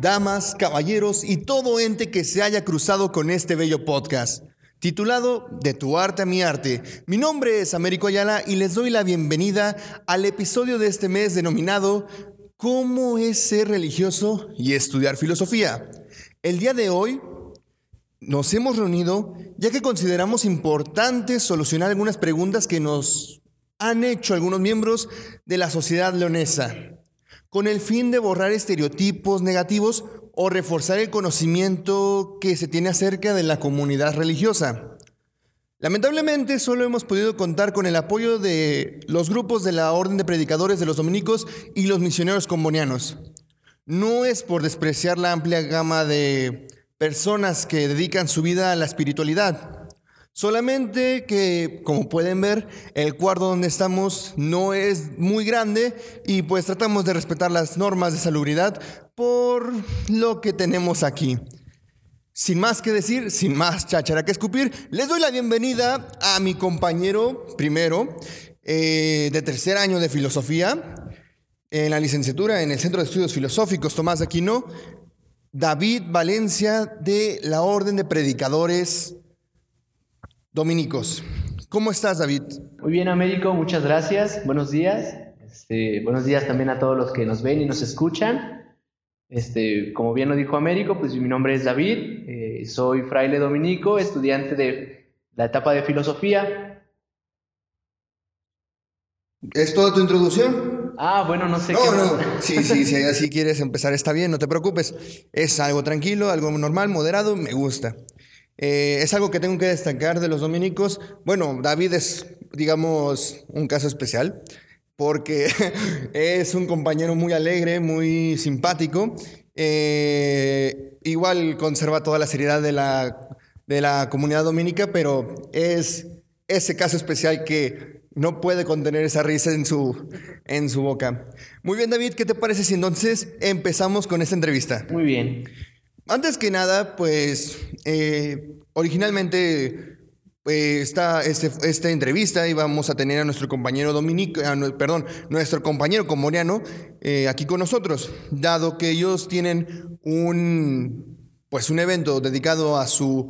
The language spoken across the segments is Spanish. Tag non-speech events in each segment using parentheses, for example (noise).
damas, caballeros y todo ente que se haya cruzado con este bello podcast, titulado De tu arte a mi arte. Mi nombre es Américo Ayala y les doy la bienvenida al episodio de este mes denominado ¿Cómo es ser religioso y estudiar filosofía? El día de hoy nos hemos reunido ya que consideramos importante solucionar algunas preguntas que nos han hecho algunos miembros de la sociedad leonesa, con el fin de borrar estereotipos negativos o reforzar el conocimiento que se tiene acerca de la comunidad religiosa. Lamentablemente solo hemos podido contar con el apoyo de los grupos de la Orden de Predicadores de los Dominicos y los misioneros combonianos. No es por despreciar la amplia gama de personas que dedican su vida a la espiritualidad. Solamente que, como pueden ver, el cuarto donde estamos no es muy grande y pues tratamos de respetar las normas de salubridad por lo que tenemos aquí. Sin más que decir, sin más cháchara que escupir, les doy la bienvenida a mi compañero primero eh, de tercer año de filosofía en la licenciatura en el Centro de Estudios Filosóficos Tomás Aquino, David Valencia de la Orden de Predicadores Dominicos. ¿Cómo estás, David? Muy bien, Américo, muchas gracias. Buenos días. Este, buenos días también a todos los que nos ven y nos escuchan. Este, como bien lo dijo Américo, pues mi nombre es David, eh, soy fraile dominico, estudiante de la etapa de filosofía. ¿Es toda tu introducción? Ah, bueno, no sé no, qué. No, sí, sí, si así quieres empezar, está bien, no te preocupes. Es algo tranquilo, algo normal, moderado, me gusta. Eh, es algo que tengo que destacar de los dominicos. Bueno, David es, digamos, un caso especial porque (laughs) es un compañero muy alegre, muy simpático. Eh, igual conserva toda la seriedad de la, de la comunidad dominica, pero es ese caso especial que no puede contener esa risa en su, en su boca. Muy bien, David, ¿qué te parece si entonces empezamos con esta entrevista? Muy bien. Antes que nada, pues eh, originalmente eh, esta, este, esta entrevista íbamos a tener a nuestro compañero Dominico, perdón, nuestro compañero comoriano eh, aquí con nosotros, dado que ellos tienen un, pues un evento dedicado a su,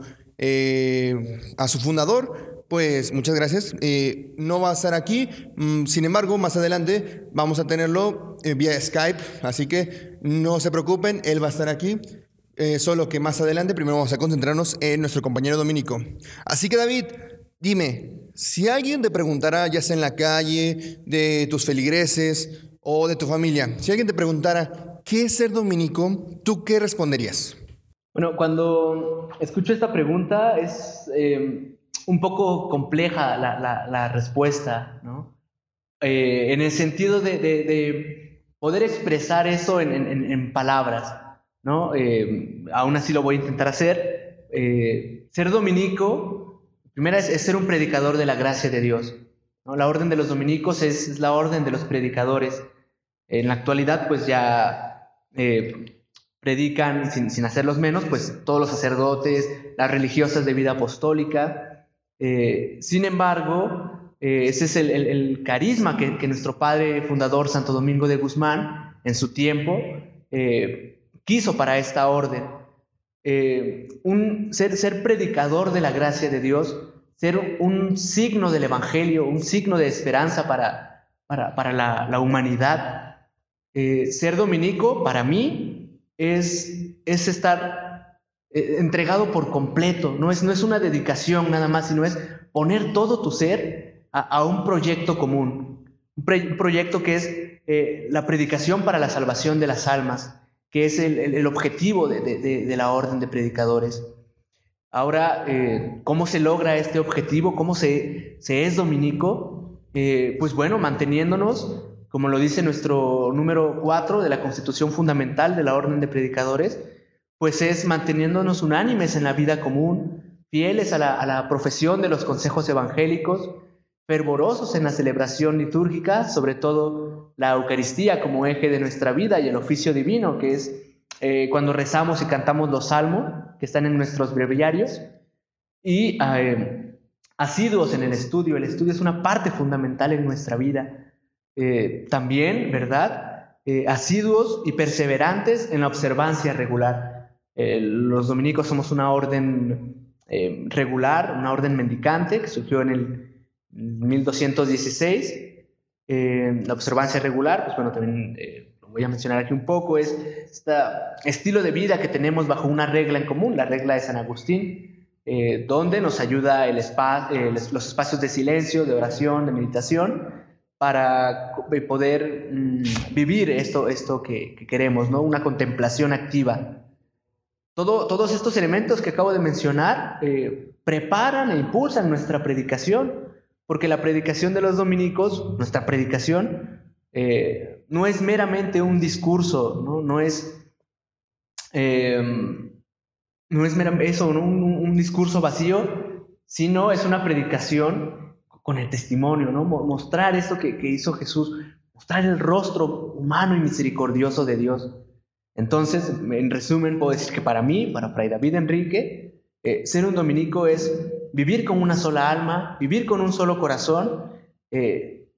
a su fundador, pues muchas gracias. Eh, no va a estar aquí, mm, sin embargo, más adelante vamos a tenerlo eh, vía Skype, así que no se preocupen, él va a estar aquí. Eh, solo que más adelante primero vamos a concentrarnos en nuestro compañero Dominico. Así que David, dime, si alguien te preguntara, ya sea en la calle, de tus feligreses o de tu familia, si alguien te preguntara, ¿qué es ser dominico? ¿Tú qué responderías? Bueno, cuando escucho esta pregunta es un poco compleja la, respuesta, ¿no? Eh, en el sentido de, poder expresar eso en, palabras, ¿no? Eh, aún así lo voy a intentar hacer. Eh, ser dominico, primero es, ser un predicador de la gracia de Dios. ¿no? La orden de los dominicos es, la orden de los predicadores. En la actualidad, pues ya predican, sin, sin hacerlos menos, pues todos los sacerdotes, las religiosas de vida apostólica, eh, sin embargo, eh, ese es el, carisma que, nuestro padre fundador Santo Domingo de Guzmán en su tiempo eh, quiso para esta orden. un, ser, predicador de la gracia de Dios, ser un signo del Evangelio, un signo de esperanza para, para, la, humanidad. ser dominico para mí es, es estar eh, entregado por completo, no es, no es una dedicación nada más, sino es poner todo tu ser a, un proyecto común, un, proyecto que es eh, la predicación para la salvación de las almas, que es el, objetivo de, la orden de predicadores. Ahora, eh, ¿cómo se logra este objetivo? ¿Cómo se, se es dominico? pues bueno, manteniéndonos, como lo dice nuestro número 4 de la Constitución Fundamental de la Orden de Predicadores, pues es manteniéndonos unánimes en la vida común, fieles a la, profesión de los consejos evangélicos, fervorosos en la celebración litúrgica, sobre todo la Eucaristía como eje de nuestra vida y el oficio divino, que es eh, cuando rezamos y cantamos los salmos que están en nuestros breviarios, y eh, asiduos en el estudio. El estudio es una parte fundamental en nuestra vida. Eh, también, ¿verdad? asiduos y perseverantes en la observancia regular. Los dominicos somos una orden regular, una orden mendicante que surgió en el 1216. la observancia regular, pues bueno, también lo voy a mencionar aquí un poco, es este estilo de vida que tenemos bajo una regla en común, la regla de San Agustín, donde nos ayuda el los espacios de silencio, de oración, de meditación, para poder mm, vivir esto, esto que, queremos, ¿no? Una contemplación activa. Todo, todos estos elementos que acabo de mencionar eh, preparan e impulsan nuestra predicación, porque la predicación de los dominicos, nuestra predicación, eh, no es meramente un discurso, no, es, em, no es eso, un, discurso vacío, sino es una predicación con el testimonio, ¿no? Mostrar esto que, hizo Jesús, mostrar el rostro humano y misericordioso de Dios. Entonces, en resumen, puedo decir que para mí, para Fray David Enrique, eh, ser un dominico es vivir con una sola alma, vivir con un solo corazón, eh,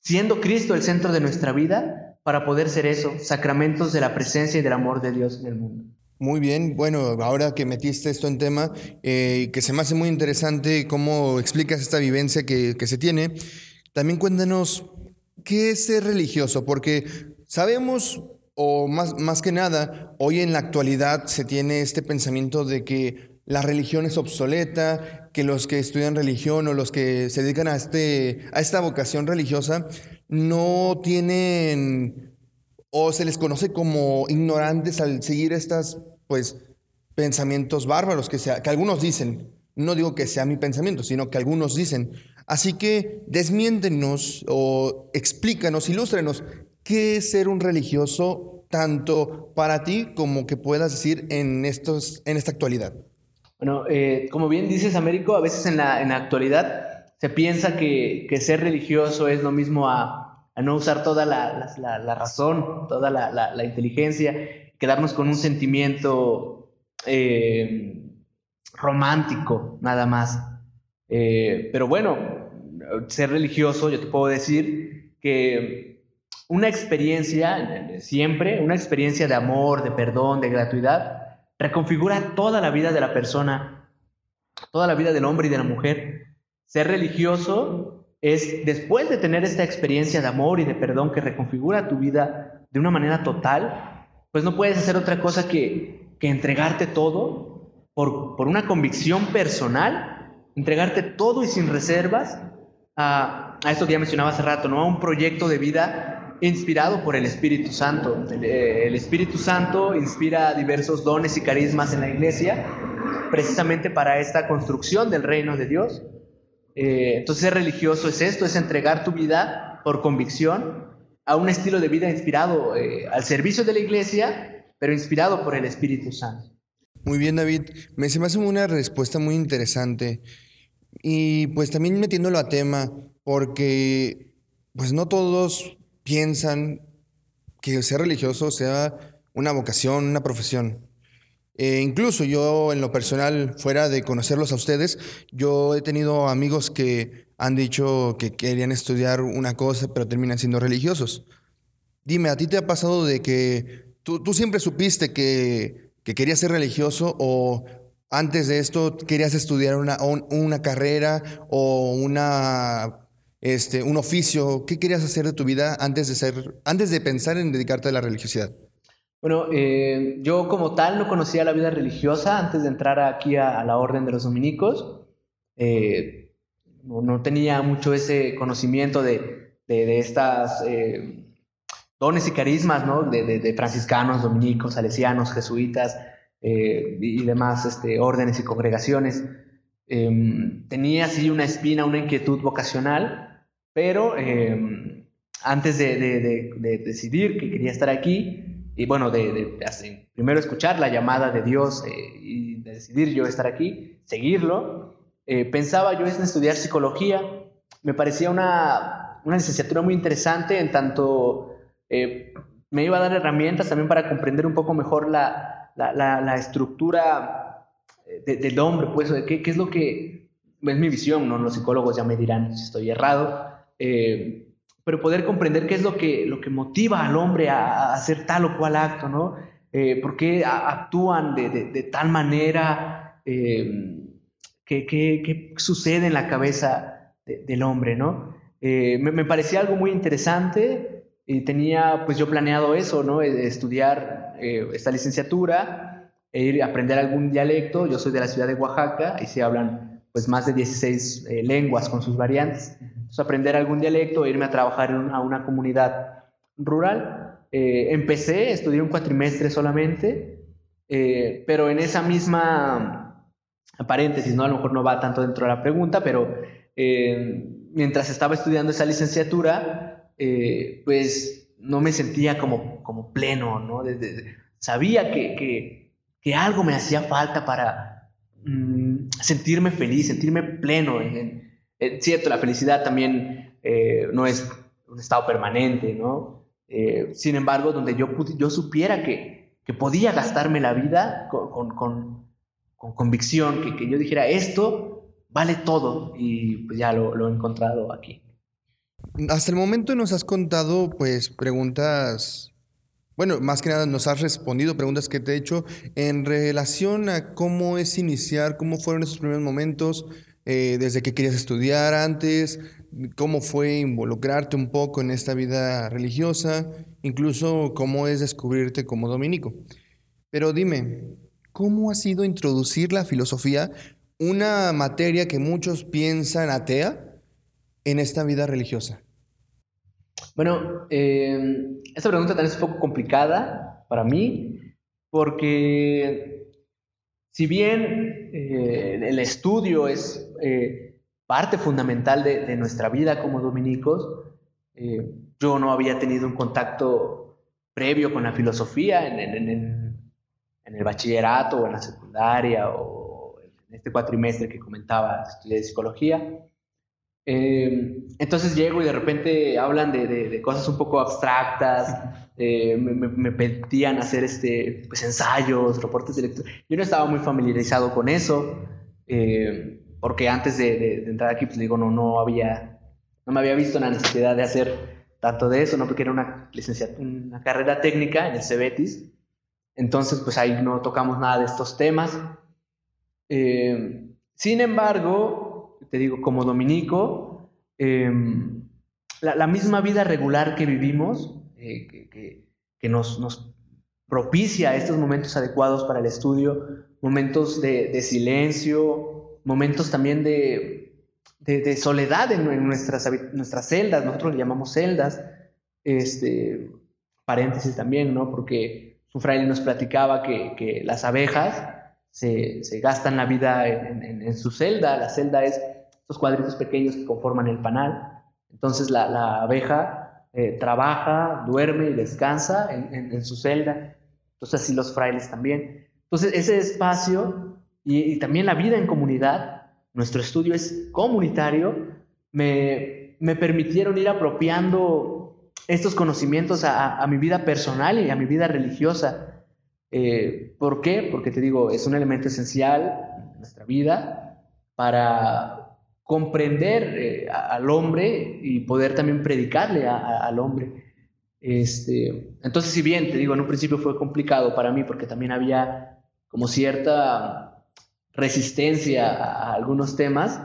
siendo Cristo el centro de nuestra vida, para poder ser eso, sacramentos de la presencia y del amor de Dios en el mundo. Muy bien, bueno, ahora que metiste esto en tema, eh, que se me hace muy interesante cómo explicas esta vivencia que, se tiene, también cuéntanos qué es ser religioso, porque sabemos, o más, más que nada, hoy en la actualidad se tiene este pensamiento de que la religión es obsoleta, que los que estudian religión o los que se dedican a, este, a esta vocación religiosa no tienen o se les conoce como ignorantes al seguir estas, pues, pensamientos bárbaros que, sea, que algunos dicen. No digo que sea mi pensamiento, sino que algunos dicen. Así que desmiéntenos o explícanos, ilústrenos, qué es ser un religioso tanto para ti como que puedas decir en, estos, en esta actualidad. Bueno, eh, como bien dices, Américo, a veces en la, en la actualidad se piensa que, que ser religioso es lo mismo a a no usar toda la, razón, toda la, inteligencia, quedarnos con un sentimiento eh, romántico, nada más. Eh, pero bueno, ser religioso, yo te puedo decir que una experiencia, siempre, una experiencia de amor, de perdón, de gratuidad, reconfigura toda la vida de la persona, toda la vida del hombre y de la mujer. Ser religioso es después de tener esta experiencia de amor y de perdón que reconfigura tu vida de una manera total, pues no puedes hacer otra cosa que, que entregarte todo por, por, una convicción personal, entregarte todo y sin reservas a, a, esto que ya mencionaba hace rato, ¿no? a un proyecto de vida inspirado por el Espíritu Santo. El, el Espíritu Santo inspira diversos dones y carismas en la iglesia precisamente para esta construcción del reino de Dios. Eh, entonces ser religioso es esto, es entregar tu vida por convicción a un estilo de vida inspirado eh, al servicio de la iglesia, pero inspirado por el Espíritu Santo. Muy bien, David. Me se me hace una respuesta muy interesante. Y pues también metiéndolo a tema, porque pues no todos piensan que ser religioso sea una vocación, una profesión. Eh, incluso yo en lo personal, fuera de conocerlos a ustedes, yo he tenido amigos que han dicho que querían estudiar una cosa, pero terminan siendo religiosos. Dime, ¿a ti te ha pasado de que tú, siempre supiste que, querías ser religioso o antes de esto querías estudiar una, una carrera o una, este, un oficio? ¿Qué querías hacer de tu vida antes de, ser, antes de pensar en dedicarte a la religiosidad? Bueno, eh, yo como tal no conocía la vida religiosa antes de entrar aquí a, la Orden de los Dominicos. Eh, no, tenía mucho ese conocimiento de, de, estas eh, dones y carismas, ¿no? De, franciscanos, dominicos, salesianos, jesuitas y demás este, órdenes y congregaciones. Em, tenía así una espina, una inquietud vocacional, pero em, antes de decidir que quería estar aquí, y bueno, de, primero escuchar la llamada de Dios eh, y de decidir yo estar aquí, seguirlo, eh, pensaba yo en estudiar psicología. Me parecía una, una licenciatura muy interesante en tanto eh, me iba a dar herramientas también para comprender un poco mejor la, la, estructura del hombre, pues, qué, qué es lo que es mi visión, ¿no? Los psicólogos ya me dirán si estoy errado pero poder comprender qué es lo que, lo que motiva al hombre a, hacer tal o cual acto, ¿no? Eh, ¿Por qué actúan de, de, tal manera? Eh, ¿qué, sucede en la cabeza del hombre, ¿no? Eh, me, me, parecía algo muy interesante y tenía pues yo planeado eso, ¿no? Estudiar esta licenciatura, e ir a aprender algún dialecto. Yo soy de la ciudad de Oaxaca y se hablan pues más de 16 eh, lenguas con sus variantes. Entonces, aprender algún dialecto, irme a trabajar a una comunidad rural. Eh, empecé, estudié un cuatrimestre solamente, eh, pero en esa misma paréntesis, ¿no? A lo mejor no va tanto dentro de la pregunta, pero mientras estaba estudiando esa licenciatura, pues no me sentía como, como pleno, ¿no? sabía que, que, que algo me hacía falta para, Mm, sentirme feliz, sentirme pleno. Cierto, la felicidad también eh, no es un estado permanente, ¿no? Eh, sin embargo, donde yo, yo supiera que, que podía gastarme la vida con, con, con, convicción, que, que, yo dijera, esto vale todo, y pues ya lo, lo he encontrado aquí. Hasta el momento nos has contado, pues, preguntas bueno, más que nada nos has respondido preguntas que te he hecho en relación a cómo es iniciar, cómo fueron esos primeros momentos, eh, desde que querías estudiar antes, cómo fue involucrarte un poco en esta vida religiosa, incluso cómo es descubrirte como dominico. Pero dime, ¿cómo ha sido introducir la filosofía, una materia que muchos piensan atea, en esta vida religiosa? Bueno, eh, esta pregunta también es un poco complicada para mí, porque si bien eh, el estudio es eh, parte fundamental de, nuestra vida como dominicos, yo no había tenido un contacto previo con la filosofía en, en el bachillerato o en la secundaria o en este cuatrimestre que comentaba, estudié psicología. Eh, entonces llego y de repente hablan de, cosas un poco abstractas, eh, me, pedían hacer este, pues, ensayos, reportes de lectura. Yo no estaba muy familiarizado con eso, eh, porque antes de, entrar aquí, pues digo, no, no había, no me había visto la necesidad de hacer tanto de eso, ¿no? Porque era una, una carrera técnica en el CEBETIS, entonces pues ahí no tocamos nada de estos temas. sin embargo, te digo, como dominico, em, la, misma vida regular que vivimos, eh, que, nos, propicia estos momentos adecuados para el estudio, momentos de, silencio, momentos también de, soledad en, nuestras, nuestras celdas, nosotros le llamamos celdas, este, paréntesis también, ¿no? Porque su fraile nos platicaba que, las abejas se, gastan la vida en, su celda, la celda es estos cuadritos pequeños que conforman el panal. Entonces la, abeja eh, trabaja, duerme y descansa en, su celda. Entonces así los frailes también. Entonces ese espacio y, también la vida en comunidad, nuestro estudio es comunitario, me, permitieron ir apropiando estos conocimientos a, mi vida personal y a mi vida religiosa. Eh, ¿Por qué? Porque te digo, es un elemento esencial en nuestra vida para comprender eh, al hombre y poder también predicarle al hombre. Este, entonces, si bien, te digo, en un principio fue complicado para mí porque también había como cierta resistencia a, algunos temas,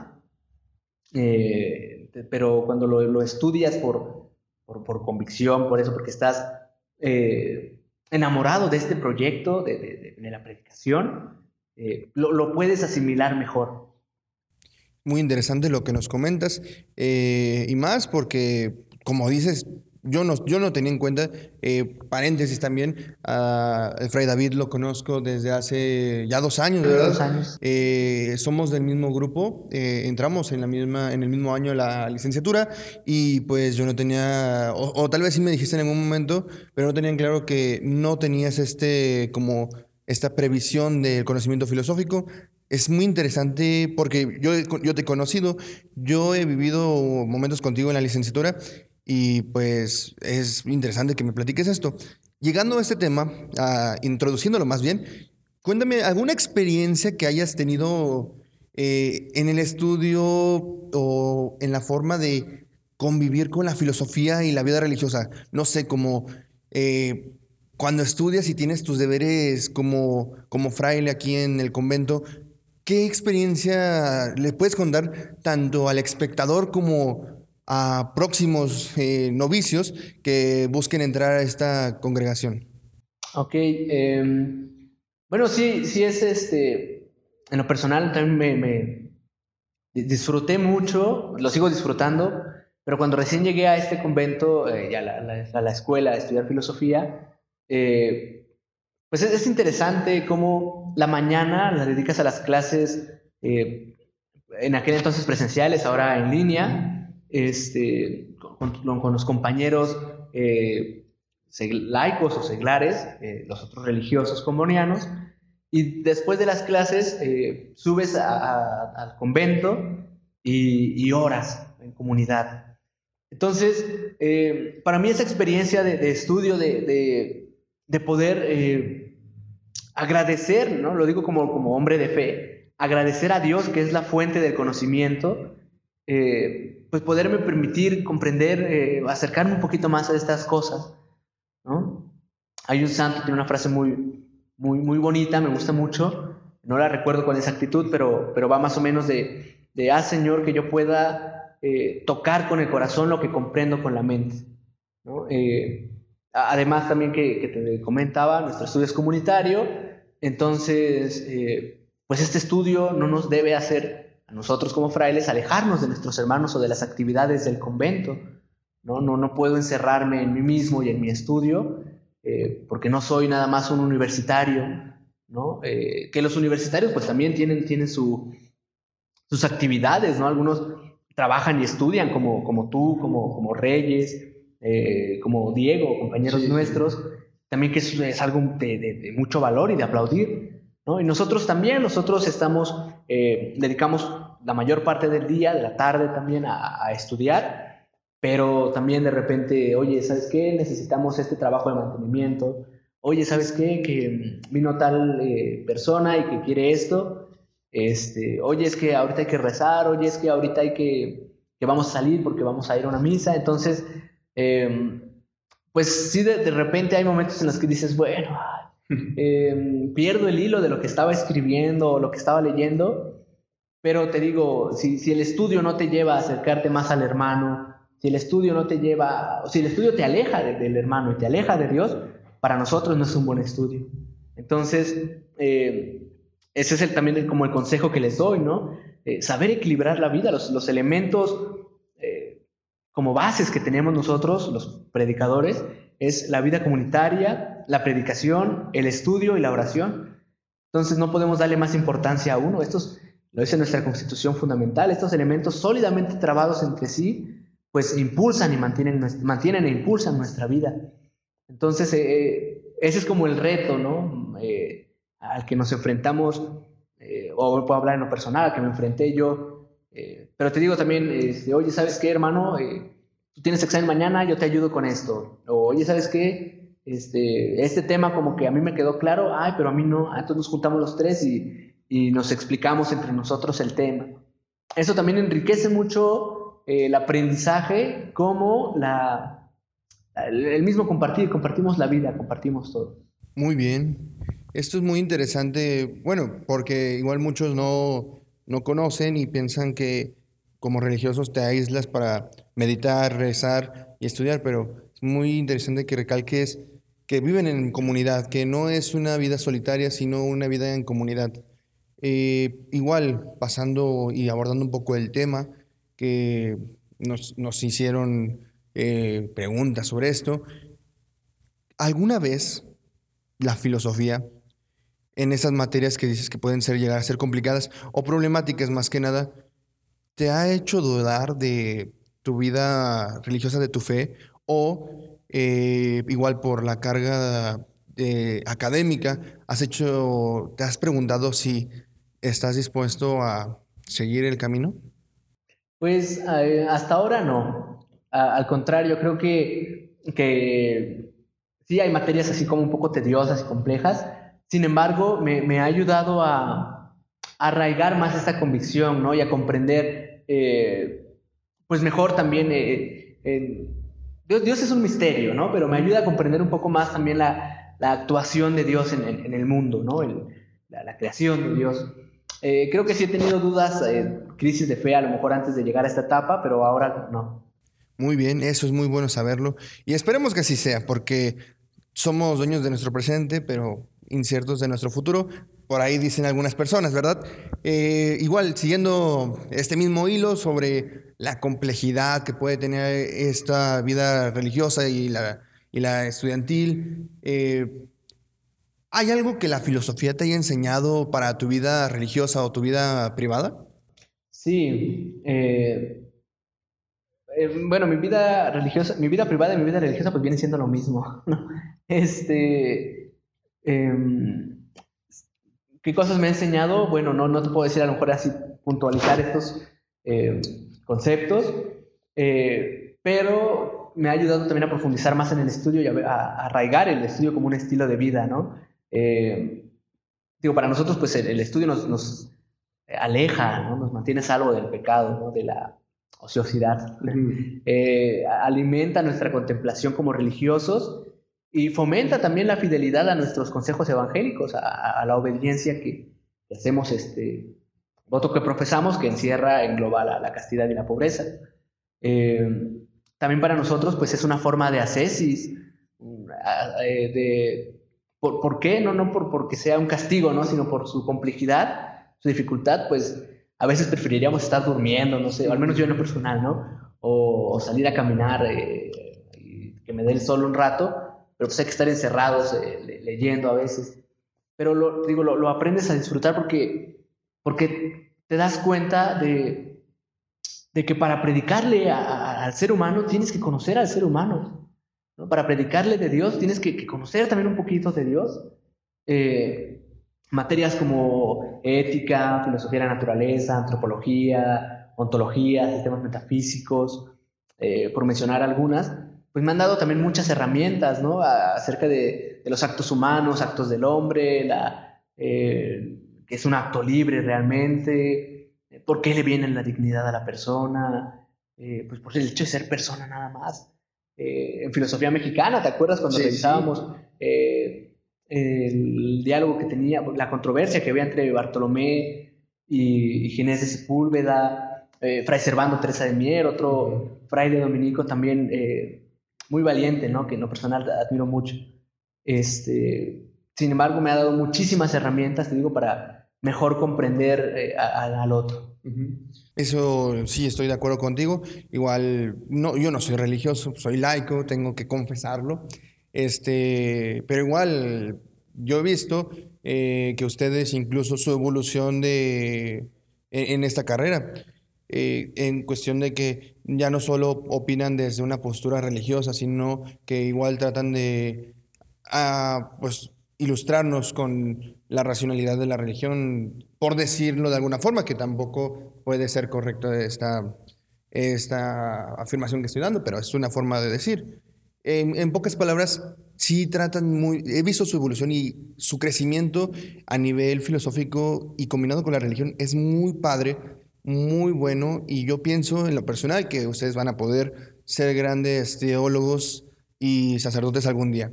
eh, pero cuando lo, estudias por, por, convicción, por eso, porque estás enamorado de este proyecto, de, la predicación, lo, lo puedes asimilar mejor. Muy interesante lo que nos comentas. Eh, y más porque, como dices, yo no, yo no tenía en cuenta, eh, paréntesis también, a Fray David lo conozco desde hace ya dos años, ¿verdad? Dos años. Eh, somos del mismo grupo, entramos en, la misma, en el mismo año la licenciatura y pues yo no tenía, o, o, tal vez sí me dijiste en algún momento, pero no tenían claro que no tenías este como esta previsión del conocimiento filosófico es muy interesante porque yo, yo te he conocido, yo he vivido momentos contigo en la licenciatura y pues es interesante que me platiques esto. Llegando a este tema, introduciéndolo más bien, cuéntame alguna experiencia que hayas tenido eh, en el estudio o en la forma de convivir con la filosofía y la vida religiosa? No sé, como eh, cuando estudias y tienes tus deberes como, como fraile aquí en el convento, ¿qué experiencia le puedes contar tanto al espectador como a próximos eh, novicios que busquen entrar a esta congregación? Ok, em, bueno, sí, sí es este, en lo personal también me, disfruté mucho, lo sigo disfrutando, pero cuando recién llegué a este convento, eh, a, la, escuela, a estudiar filosofía, eh, pues es, interesante cómo la mañana la dedicas a las clases, eh, en aquel entonces presenciales, ahora en línea, este, con, los compañeros laicos o seglares, los otros religiosos combonianos, y después de las clases eh, subes al convento y, oras en comunidad. Entonces, eh, para mí esa experiencia de, estudio, de, poder eh, agradecer, ¿no? lo digo como, como hombre de fe, agradecer a Dios que es la fuente del conocimiento, pues poderme permitir comprender, acercarme un poquito más a estas cosas. ¿no? Hay un santo, tiene una frase muy, muy, muy bonita, me gusta mucho. No la recuerdo con exactitud, pero, pero va más o menos de, de ah, Señor, que yo pueda eh, tocar con el corazón lo que comprendo con la mente. Eh, además, también que, que, te comentaba, nuestro estudio es comunitario, entonces, eh, pues este estudio no nos debe hacer nosotros como frailes alejarnos de nuestros hermanos o de las actividades del convento. No, no, no puedo encerrarme en mí mismo y en mi estudio, eh, porque no soy nada más un universitario, ¿no? Eh, que los universitarios pues también tienen, tienen su, sus actividades, ¿no? Algunos trabajan y estudian como, como tú, como, como Reyes, eh, como Diego, compañeros nuestros, también que es, algo de, mucho valor y de aplaudir, ¿no? Y nosotros también, nosotros estamos, dedicamos la mayor parte del día, de la tarde también a, a estudiar, pero también de repente, oye, ¿sabes qué? Necesitamos este trabajo de mantenimiento. Oye, ¿sabes qué? Que vino tal eh, persona y que quiere esto. Este, oye, es que ahorita hay que rezar. Oye, es que ahorita hay que, que vamos a salir porque vamos a ir a una misa. Entonces, em, pues sí, de, repente hay momentos en los que dices, bueno, (laughs) em, pierdo el hilo de lo que estaba escribiendo o lo que estaba leyendo. Pero te digo, si, si el estudio no te lleva a acercarte más al hermano, si el estudio no te lleva, o si el estudio te aleja del hermano y te aleja de Dios, para nosotros no es un buen estudio. Entonces, eh, ese es el, también como el consejo que les doy, ¿no? Eh, saber equilibrar la vida, los, los elementos eh, como bases que tenemos nosotros, los predicadores, es la vida comunitaria, la predicación, el estudio y la oración. Entonces no podemos darle más importancia a uno. Estos, lo dice nuestra constitución fundamental, estos elementos sólidamente trabados entre sí pues impulsan y mantienen, mantienen e impulsan nuestra vida. Entonces, eh, eh, ese es como el reto, ¿no? Eh, al que nos enfrentamos, o puedo hablar en lo personal, al que me enfrenté yo. pero te digo también, este, oye, ¿sabes qué, hermano? tú tienes examen mañana, yo te ayudo con esto. O, oye, ¿sabes qué? Este, este tema como que a mí me quedó claro, ay, pero a mí no. Ah, entonces nos juntamos los tres y, y nos explicamos entre nosotros el tema. Eso también enriquece mucho el aprendizaje como la, el mismo compartir, compartimos la vida, compartimos todo. Muy bien. Esto es muy interesante, bueno, porque igual muchos no, no conocen y piensan que como religiosos te aíslas para meditar, rezar y estudiar, pero es muy interesante que recalques que viven en comunidad, que no es una vida solitaria, sino una vida en comunidad. Eh, igual, pasando y abordando un poco el tema, que nos, hicieron eh, preguntas sobre esto. ¿Alguna vez la filosofía, en esas materias que dices que pueden ser, llegar a ser complicadas o problemáticas más que nada, te ha hecho dudar de tu vida religiosa, de tu fe, o eh, igual por la carga académica, has hecho, te has preguntado si estás dispuesto a seguir el camino? Pues eh, hasta ahora no. al contrario, creo que, sí hay materias así como un poco tediosas y complejas. Sin embargo, me, ha ayudado a, arraigar más esta convicción, ¿no? Y a comprender, eh, pues mejor también eh, Dios, es un misterio, ¿no? Pero me ayuda a comprender un poco más también la, actuación de Dios en, el mundo, ¿no? la, creación de Dios. Eh, creo que sí he tenido dudas, eh, crisis de fe a lo mejor antes de llegar a esta etapa, pero ahora no. Muy bien, eso es muy bueno saberlo. Y esperemos que así sea, porque somos dueños de nuestro presente, pero inciertos de nuestro futuro. Por ahí dicen algunas personas, ¿verdad? Eh, igual, siguiendo este mismo hilo sobre la complejidad que puede tener esta vida religiosa y la, y la estudiantil, eh, ¿hay algo que la filosofía te haya enseñado para tu vida religiosa o tu vida privada? Sí. Eh, bueno, mi vida religiosa, mi vida privada y mi vida religiosa pues vienen siendo lo mismo. (laughs) Este, em, ¿Qué cosas me ha enseñado? Bueno, no, no te puedo decir a lo mejor así puntualizar estos em, conceptos, eh, pero me ha ayudado también a profundizar más en el estudio y a, arraigar el estudio como un estilo de vida, ¿no? Em, digo, para nosotros pues el, estudio nos, nos aleja, ¿no? Nos mantiene salvo del pecado, ¿no? De la ociosidad. Eh, alimenta nuestra contemplación como religiosos y fomenta también la fidelidad a nuestros consejos evangélicos, a, la obediencia que, hacemos, este voto que profesamos que encierra, engloba la, la castidad y la pobreza. Eh, también para nosotros, pues es una forma de ascesis, eh, de, ¿por, qué? No, no por, porque sea un castigo, ¿no? sino por su complejidad, su dificultad, pues a veces preferiríamos estar durmiendo, no sé, al menos yo en lo personal, ¿no? O, salir a caminar eh, y que me dé el sol un rato, pero pues hay que estar encerrados eh, leyendo a veces. Pero lo, digo, lo, aprendes a disfrutar porque, porque te das cuenta de, de que para predicarle al ser humano tienes que conocer al ser humano. Para predicarle de Dios tienes que, conocer también un poquito de Dios. Eh, materias como ética, filosofía de la naturaleza, antropología, ontología, sistemas metafísicos, eh, por mencionar algunas, pues me han dado también muchas herramientas, ¿no? acerca de, los actos humanos, actos del hombre, la, eh, que es un acto libre realmente, por qué le viene la dignidad a la persona, eh, pues por el hecho de ser persona nada más. En filosofía mexicana, ¿te acuerdas cuando revisábamos el diálogo que tenía, la controversia que había entre Bartolomé y, Ginés de Sepúlveda, eh, Fray Servando Teresa de Mier, otro fraile dominico también eh, muy valiente, ¿no? que en lo personal admiro mucho. Este, sin embargo, me ha dado muchísimas herramientas, te digo, para mejor comprender eh, al otro. Eso sí, estoy de acuerdo contigo. Igual, no, yo no soy religioso, soy laico, tengo que confesarlo. Este, pero igual, yo he visto eh, que ustedes, incluso su evolución de, en, esta carrera, eh, en cuestión de que ya no solo opinan desde una postura religiosa, sino que igual tratan de ah, pues, ilustrarnos con la racionalidad de la religión, por decirlo de alguna forma, que tampoco puede ser correcto esta, esta afirmación que estoy dando, pero es una forma de decir. En, pocas palabras, sí tratan muy, he visto su evolución y su crecimiento a nivel filosófico y combinado con la religión es muy padre, muy bueno y yo pienso en lo personal que ustedes van a poder ser grandes teólogos y sacerdotes algún día.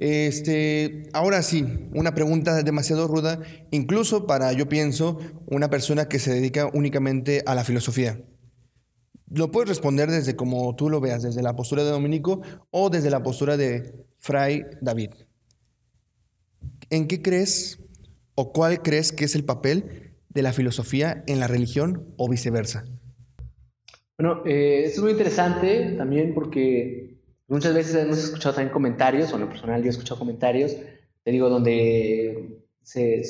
Este, ahora sí, una pregunta demasiado ruda, incluso para, yo pienso, una persona que se dedica únicamente a la filosofía. Lo puedes responder desde como tú lo veas, desde la postura de Dominico o desde la postura de Fray David. ¿En qué crees o cuál crees que es el papel de la filosofía en la religión o viceversa? Bueno, eh, es muy interesante también porque muchas veces hemos escuchado también comentarios, o en lo personal yo he escuchado comentarios, te digo, donde se,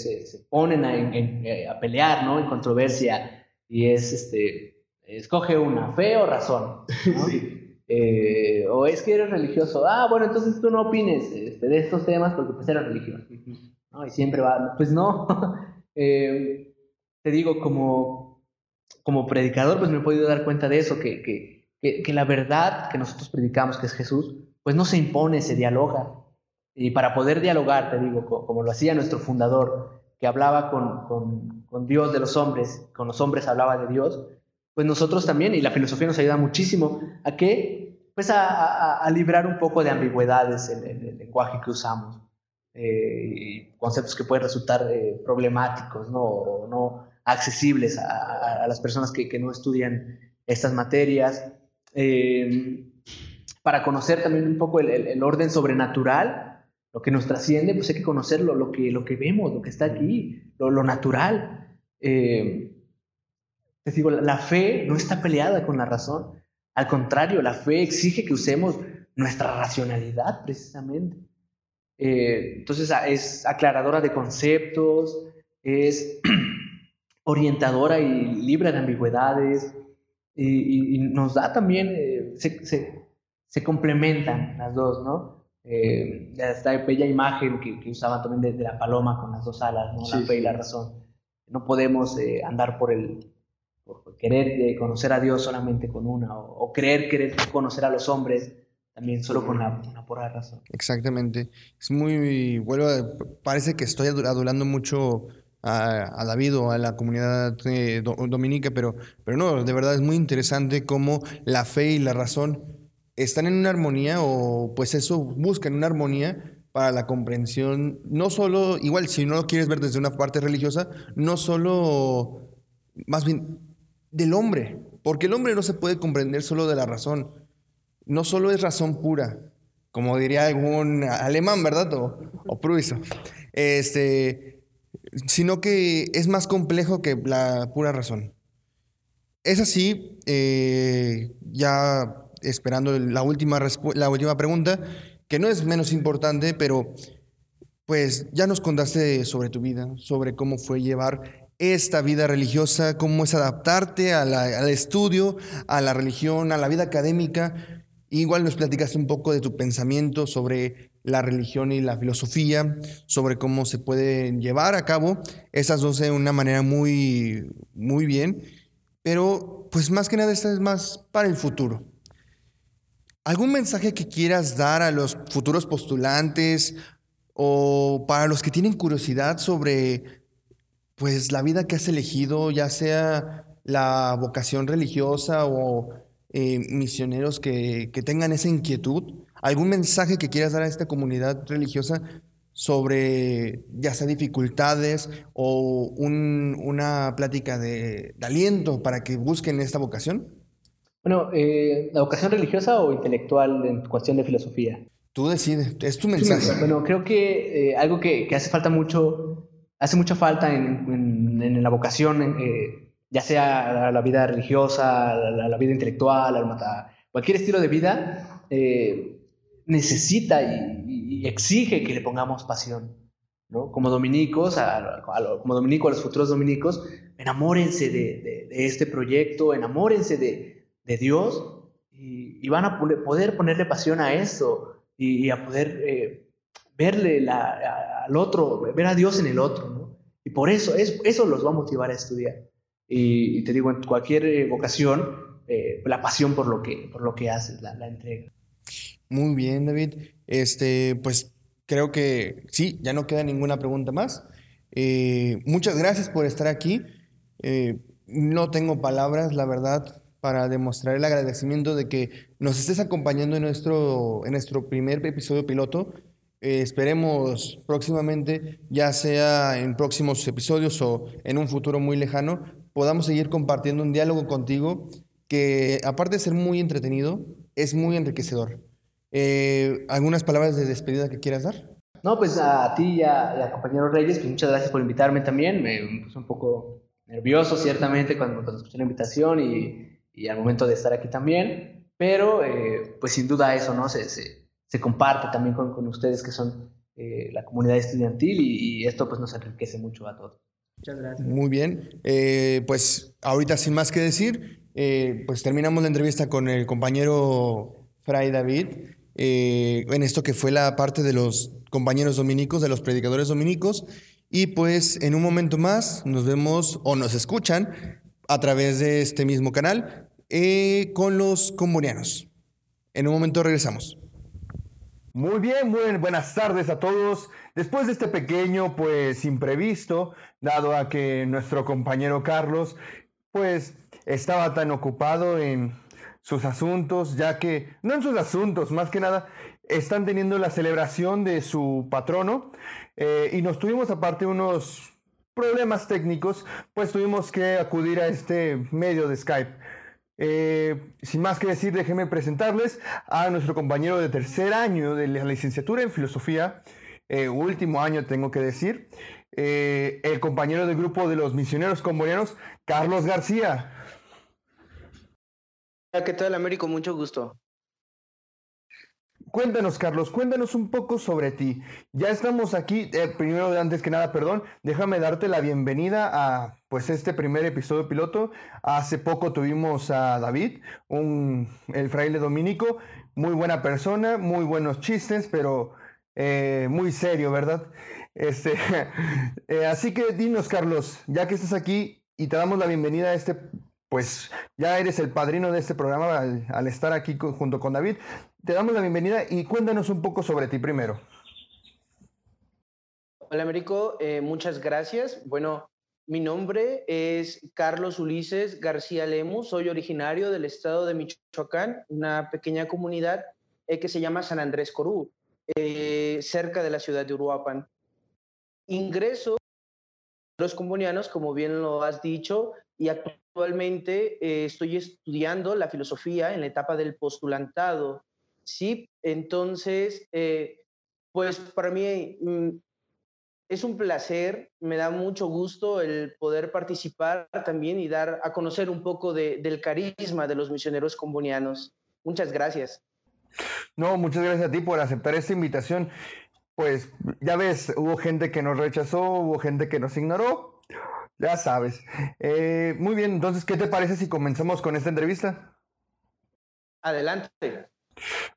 ponen a, a, pelear, ¿no? En controversia y es este escoge una, fe o razón. (laughs) Eh, o es que eres religioso. Ah, bueno, entonces tú no opines este, de estos temas porque pues eres religioso. Y siempre va, pues no. (laughs) Eh, te digo, como, como predicador, pues me he podido dar cuenta de eso, que, que, que, la verdad que nosotros predicamos, que es Jesús, pues no se impone, se dialoga. Y para poder dialogar, te digo, como, lo hacía nuestro fundador, que hablaba con, con, Dios de los hombres, con los hombres hablaba de Dios, pues nosotros también, y la filosofía nos ayuda muchísimo, a que pues a, librar un poco de ambigüedades en, el lenguaje que usamos, eh, conceptos que pueden resultar eh, problemáticos ¿no? o no accesibles a, las personas que, no estudian estas materias, eh, para conocer también un poco el, orden sobrenatural, lo que nos trasciende, pues hay que conocerlo, lo que, vemos, lo que está aquí, lo, natural. Eh, digo, la fe no está peleada con la razón. Al contrario, la fe exige que usemos nuestra racionalidad precisamente. Eh, entonces es aclaradora de conceptos, es (clears throat) orientadora y libre de ambigüedades y, nos da también, eh, se, complementan las dos, ¿no? Eh, esta bella imagen que, que usaban también de, la paloma con las dos alas, ¿no? la fe y la razón. No podemos eh, andar por el, querer eh, conocer a Dios solamente con una, o, creer querer conocer a los hombres también solo con una pura razón. Exactamente. Es muy, bueno, parece que estoy adulando mucho a, David o a la comunidad eh, dominica, pero, pero no, de verdad es muy interesante cómo la fe y la razón están en una armonía o pues eso buscan una armonía para la comprensión, no solo, igual si no lo quieres ver desde una parte religiosa, no solo, más bien del hombre, porque el hombre no se puede comprender solo de la razón, no solo es razón pura, como diría algún alemán, ¿verdad? O, o este, sino que es más complejo que la pura razón. Es así, eh, ya esperando la última, la última pregunta, que no es menos importante, pero pues ya nos contaste sobre tu vida, sobre cómo fue llevar esta vida religiosa, cómo es adaptarte al estudio, a la religión, a la vida académica. Igual nos platicaste un poco de tu pensamiento sobre la religión y la filosofía, sobre cómo se pueden llevar a cabo esas dos de una manera muy, muy bien. Pero, pues más que nada, esta es más para el futuro. ¿Algún mensaje que quieras dar a los futuros postulantes o para los que tienen curiosidad sobre pues la vida que has elegido, ya sea la vocación religiosa o eh, misioneros que, tengan esa inquietud? ¿Algún mensaje que quieras dar a esta comunidad religiosa sobre ya sea dificultades o una plática de, aliento para que busquen esta vocación? Bueno, eh, ¿la vocación religiosa o intelectual en cuestión de filosofía? Tú decides, es tu mensaje. Bueno, creo que eh, algo que, hace falta mucho hace mucha falta en, en, la vocación, eh, ya sea la, vida religiosa, la, vida intelectual, cualquier estilo de vida, eh, necesita y, exige que le pongamos pasión. ¿no? Como dominicos, como dominico, a los futuros dominicos, enamórense de, este proyecto, enamórense de, Dios y, van a poder ponerle pasión a esto y, a poder eh, verle al otro, ver a Dios en el otro, ¿no? Y por eso, es, eso los va a motivar a estudiar. Y, te digo, en cualquier eh, vocación, eh, la pasión por lo que, por lo que haces, la, entrega. Muy bien, David. Este, pues creo que sí, ya no queda ninguna pregunta más. Eh, muchas gracias por estar aquí. no tengo palabras, la verdad, para demostrar el agradecimiento de que nos estés acompañando en nuestro, en nuestro primer episodio piloto. Eh, esperemos próximamente, ya sea en próximos episodios o en un futuro muy lejano, podamos seguir compartiendo un diálogo contigo que, aparte de ser muy entretenido, es muy enriquecedor. Eh, ¿Algunas palabras de despedida que quieras dar? No, pues a ti y a, compañero Reyes, pues muchas gracias por invitarme también. Me puse un poco nervioso, ciertamente, cuando, escuché la invitación y, y, al momento de estar aquí también. Pero, eh, pues sin duda eso, ¿no? Se, se, se comparte también con, con ustedes que son eh, la comunidad estudiantil y, esto pues nos enriquece mucho a todos. Muchas gracias. Muy bien, eh, pues ahorita sin más que decir, eh, pues terminamos la entrevista con el compañero Fray David en esto que fue la parte de los compañeros dominicos, de los predicadores dominicos. Y pues en un momento más nos vemos o nos escuchan a través de este mismo canal con los combonianos. En un momento regresamos. Muy bien, muy buenas tardes a todos. Después de este pequeño, pues, imprevisto, dado a que nuestro compañero Carlos, pues, estaba tan ocupado en sus asuntos, ya que, no en sus asuntos, más que nada, están teniendo la celebración de su patrono eh, y nos tuvimos aparte unos problemas técnicos, pues tuvimos que acudir a este medio de Skype. Eh, sin más que decir, déjenme presentarles a nuestro compañero de tercer año de la licenciatura en filosofía, eh, último año tengo que decir, el compañero del grupo de los misioneros combonianos, Carlos García. ¿Qué tal, Américo? Mucho gusto. Cuéntanos, Carlos, cuéntanos un poco sobre ti. Ya estamos aquí, eh, primero, antes que nada, perdón, déjame darte la bienvenida a pues este primer episodio piloto. Hace poco tuvimos a David, un, el fraile dominico, muy buena persona, muy buenos chistes, pero eh, muy serio, ¿verdad? Este, (laughs) eh, así que dinos, Carlos, ya que estás aquí y te damos la bienvenida a este pues ya eres el padrino de este programa al, estar aquí junto con David. Te damos la bienvenida y cuéntanos un poco sobre ti primero. Hola, Américo. Eh, muchas gracias. Bueno, mi nombre es Carlos Ulises García Lemus. Soy originario del estado de Michoacán, una pequeña comunidad eh, que se llama San Andrés Corú, eh, cerca de la ciudad de Uruapan. Ingreso los combonianos, como bien lo has dicho, y actualmente eh, estoy estudiando la filosofía en la etapa del postulantado. Sí, entonces, eh, pues para mí mm, es un placer, me da mucho gusto el poder participar también y dar a conocer un poco del carisma de los misioneros combonianos. Muchas gracias. No, muchas gracias a ti por aceptar esta invitación. Pues ya ves, hubo gente que nos rechazó, hubo gente que nos ignoró, ya sabes. Eh, muy bien, entonces, ¿qué te parece si comenzamos con esta entrevista? Adelante.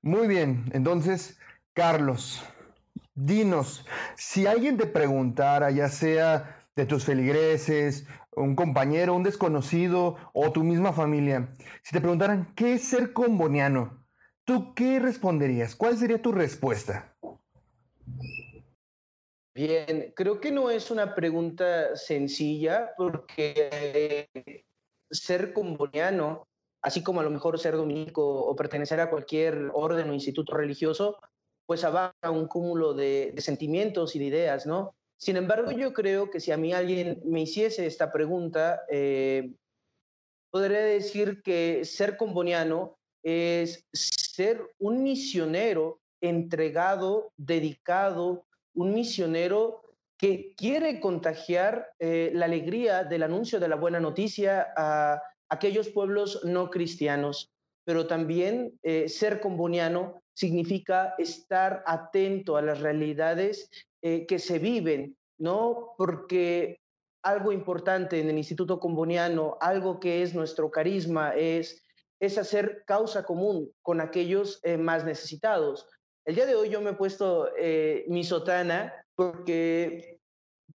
Muy bien, entonces, Carlos, dinos, si alguien te preguntara, ya sea de tus feligreses, un compañero, un desconocido o tu misma familia, si te preguntaran qué es ser comboniano, ¿tú qué responderías? ¿Cuál sería tu respuesta? Bien, creo que no es una pregunta sencilla porque ser comboniano, así como a lo mejor ser dominico o pertenecer a cualquier orden o instituto religioso, pues abarca un cúmulo de, sentimientos y de ideas, ¿no? Sin embargo, yo creo que si a mí alguien me hiciese esta pregunta, eh, podría decir que ser comboniano es ser un misionero entregado, dedicado, un misionero que quiere contagiar eh, la alegría del anuncio de la buena noticia a aquellos pueblos no cristianos. Pero también eh, ser comboniano significa estar atento a las realidades eh, que se viven, ¿no? Porque algo importante en el Instituto Comboniano, algo que es nuestro carisma, es, es hacer causa común con aquellos más necesitados. El día de hoy yo me he puesto eh, mi sotana porque,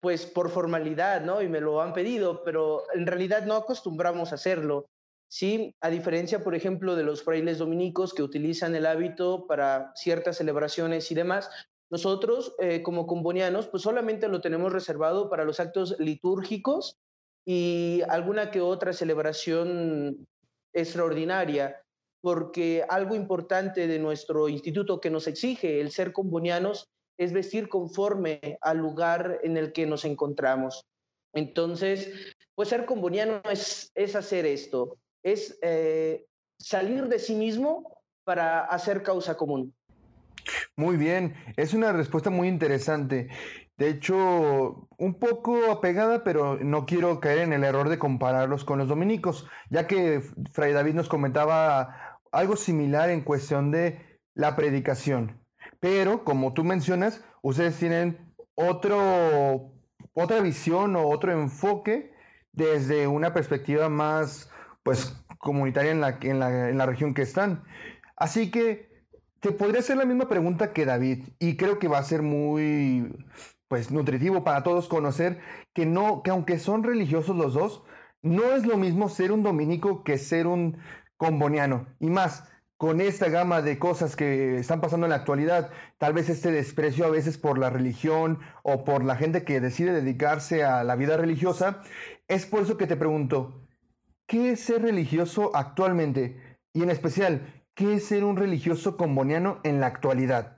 pues por formalidad, ¿no? Y me lo han pedido, pero en realidad no acostumbramos a hacerlo. Sí, a diferencia, por ejemplo, de los frailes dominicos que utilizan el hábito para ciertas celebraciones y demás, nosotros eh, como combonianos, pues solamente lo tenemos reservado para los actos litúrgicos y alguna que otra celebración extraordinaria porque algo importante de nuestro instituto que nos exige el ser combonianos es vestir conforme al lugar en el que nos encontramos. Entonces, pues ser comboniano es, es hacer esto, es eh, salir de sí mismo para hacer causa común. Muy bien, es una respuesta muy interesante. De hecho, un poco apegada, pero no quiero caer en el error de compararlos con los dominicos, ya que Fray David nos comentaba algo similar en cuestión de la predicación. Pero, como tú mencionas, ustedes tienen otro, otra visión o otro enfoque desde una perspectiva más pues, comunitaria en la, en, la, en la región que están. Así que te podría hacer la misma pregunta que David y creo que va a ser muy pues nutritivo para todos conocer que no que aunque son religiosos los dos, no es lo mismo ser un dominico que ser un Y más, con esta gama de cosas que están pasando en la actualidad, tal vez este desprecio a veces por la religión o por la gente que decide dedicarse a la vida religiosa, es por eso que te pregunto, ¿qué es ser religioso actualmente? Y en especial, ¿qué es ser un religioso comboniano en la actualidad?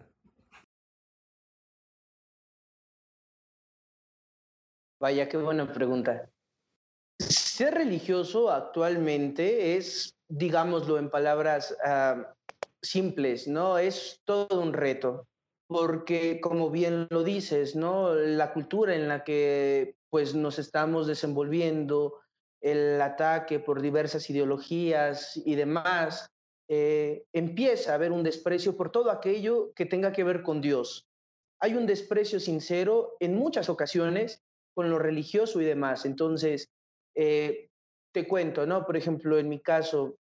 Vaya, qué buena pregunta. Ser religioso actualmente es, digámoslo en palabras ah, simples, ¿no? Es todo un reto, porque como bien lo dices, ¿no? La cultura en la que pues nos estamos desenvolviendo, el ataque por diversas ideologías y demás, eh, empieza a haber un desprecio por todo aquello que tenga que ver con Dios. Hay un desprecio sincero en muchas ocasiones con lo religioso y demás. Entonces, eh, te cuento, ¿no? Por ejemplo, en mi caso,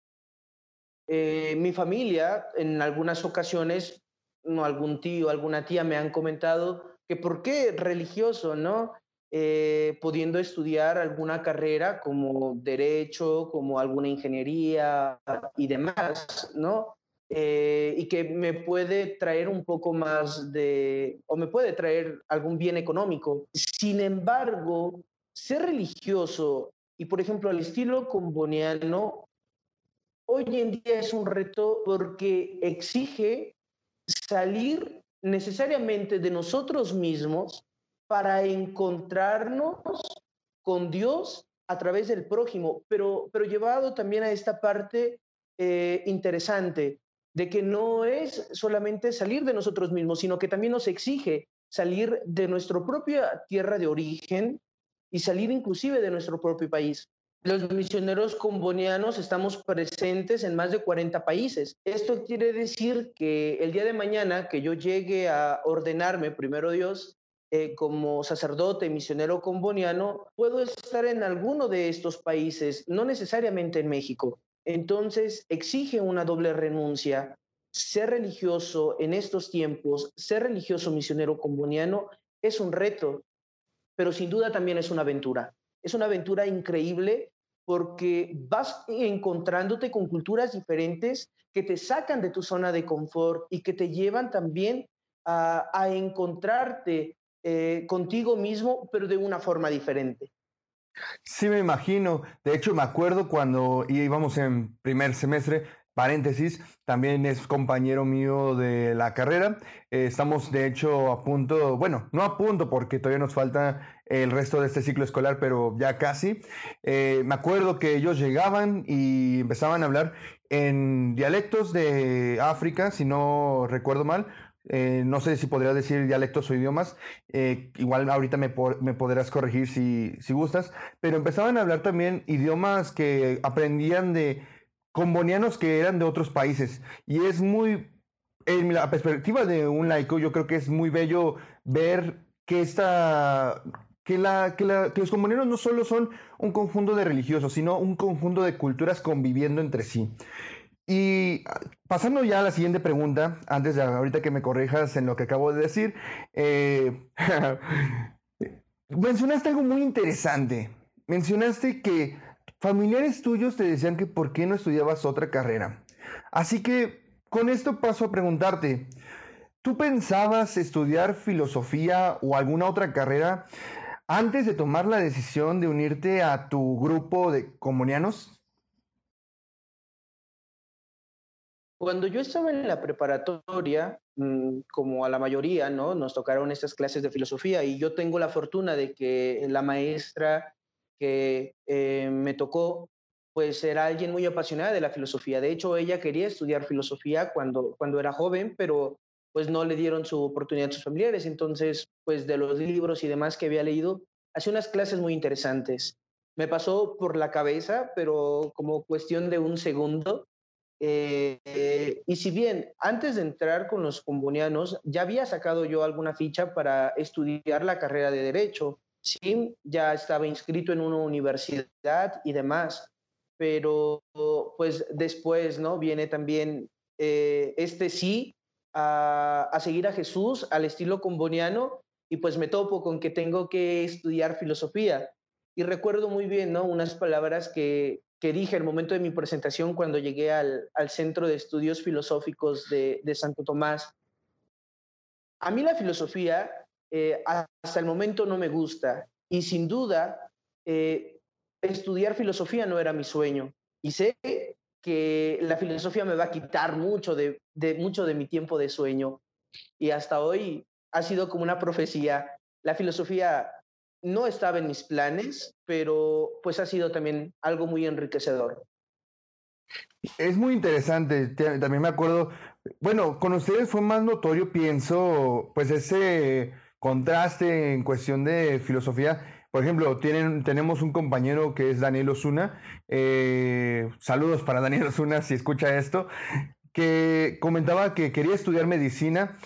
eh, mi familia en algunas ocasiones, no, algún tío, alguna tía me han comentado que por qué religioso, ¿no? Eh, pudiendo estudiar alguna carrera como derecho, como alguna ingeniería y demás, ¿no? Eh, y que me puede traer un poco más de, o me puede traer algún bien económico. Sin embargo, ser religioso y, por ejemplo, al estilo comboniano, hoy en día es un reto porque exige salir necesariamente de nosotros mismos para encontrarnos con Dios a través del prójimo, pero, pero llevado también a esta parte eh, interesante de que no es solamente salir de nosotros mismos, sino que también nos exige salir de nuestra propia tierra de origen y salir inclusive de nuestro propio país. Los misioneros combonianos estamos presentes en más de 40 países. Esto quiere decir que el día de mañana que yo llegue a ordenarme, primero Dios, eh, como sacerdote misionero comboniano, puedo estar en alguno de estos países, no necesariamente en México. Entonces exige una doble renuncia. Ser religioso en estos tiempos, ser religioso misionero comboniano es un reto, pero sin duda también es una aventura. Es una aventura increíble porque vas encontrándote con culturas diferentes que te sacan de tu zona de confort y que te llevan también a, encontrarte eh, contigo mismo, pero de una forma diferente. Sí, me imagino. De hecho, me acuerdo cuando íbamos en primer semestre, paréntesis, también es compañero mío de la carrera. Eh, estamos, de hecho, a punto, bueno, no a punto porque todavía nos falta el resto de este ciclo escolar, pero ya casi. Eh, me acuerdo que ellos llegaban y empezaban a hablar en dialectos de África, si no recuerdo mal, eh, no sé si podría decir dialectos o idiomas, igual ahorita me, podrás corregir si, gustas, pero empezaban a hablar también idiomas que aprendían de combonianos que eran de otros países. Y es muy, en la perspectiva de un laico, yo creo que es muy bello ver que esta... Que, la, que, los combonianos no solo son un conjunto de religiosos, sino un conjunto de culturas conviviendo entre sí. Y pasando ya a la siguiente pregunta, antes de ahorita que me corrijas en lo que acabo de decir, eh, (laughs) mencionaste algo muy interesante. Mencionaste que familiares tuyos te decían que por qué no estudiabas otra carrera. Así que con esto paso a preguntarte, ¿tú pensabas estudiar filosofía o alguna otra carrera antes de tomar la decisión de unirte a tu grupo de comunianos? Cuando yo estaba en la preparatoria, mm, como a la mayoría, ¿no? Nos tocaron estas clases de filosofía y yo tengo la fortuna de que la maestra que eh, me tocó, pues era alguien muy apasionada de la filosofía. De hecho, ella quería estudiar filosofía cuando, cuando era joven, pero pues no le dieron su oportunidad a sus familiares. Entonces, pues de los libros y demás que había leído, hacía unas clases muy interesantes. Me pasó por la cabeza, pero como cuestión de un segundo, eh, y si bien antes de entrar con los combonianos ya había sacado yo alguna ficha para estudiar la carrera de Derecho, sí, ya estaba inscrito en una universidad y demás, pero pues después, ¿no? Viene también eh, este sí a, a seguir a Jesús al estilo comboniano y pues me topo con que tengo que estudiar filosofía. Y recuerdo muy bien, ¿no? Unas palabras que, que dije el momento de mi presentación cuando llegué al, Centro de Estudios Filosóficos de, Santo Tomás. A mí la filosofía eh, hasta el momento no me gusta y sin duda eh, estudiar filosofía no era mi sueño. Y sé que la filosofía me va a quitar mucho de, de, mucho de mi tiempo de sueño. Y hasta hoy ha sido como una profecía. La filosofía no estaba en mis planes, pero pues ha sido también algo muy enriquecedor. Es muy interesante, también me acuerdo, bueno, con ustedes fue más notorio, pienso, pues ese contraste en cuestión de filosofía. Por ejemplo, tienen, tenemos un compañero que es Daniel Osuna, eh, saludos para Daniel Osuna si escucha esto, que comentaba que quería estudiar medicina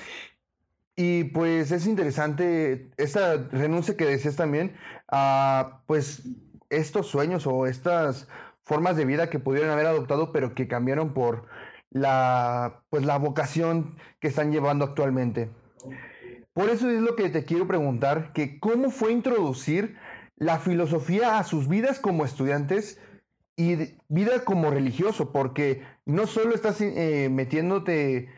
y pues es interesante esta renuncia que decías también a pues estos sueños o estas formas de vida que pudieron haber adoptado pero que cambiaron por la pues la vocación que están llevando actualmente. Por eso es lo que te quiero preguntar, que cómo fue introducir la filosofía a sus vidas como estudiantes y vida como religioso, porque no solo estás eh, metiéndote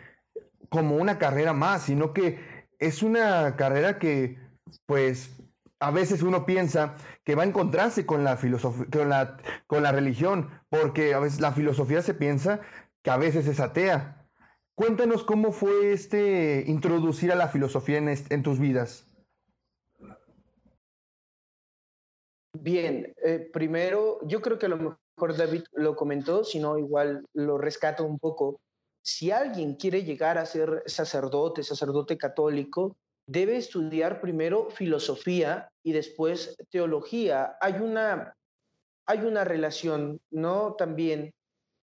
como una carrera más, sino que es una carrera que, pues, a veces uno piensa que va a encontrarse con la filosofía, con la, con la religión, porque a veces la filosofía se piensa que a veces es atea. Cuéntanos cómo fue este introducir a la filosofía en, tus vidas. Bien, eh, primero, yo creo que a lo mejor David lo comentó, si no, igual lo rescato un poco si alguien quiere llegar a ser sacerdote, sacerdote católico, debe estudiar primero filosofía y después teología. Hay una, hay una relación, ¿no? También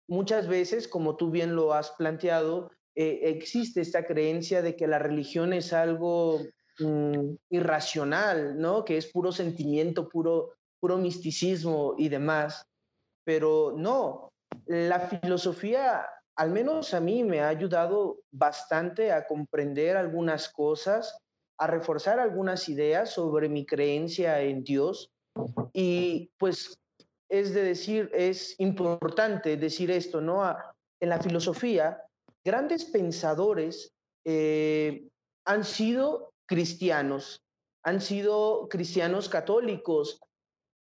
muchas veces, como tú bien lo has planteado, eh, existe esta creencia de que la religión es algo mm, irracional, ¿no? Que es puro sentimiento, puro, puro misticismo y demás. Pero no, la filosofía al menos a mí me ha ayudado bastante a comprender algunas cosas, a reforzar algunas ideas sobre mi creencia en Dios. Y pues es de decir, es importante decir esto, ¿no? En la filosofía, grandes pensadores eh, han sido cristianos, han sido cristianos católicos.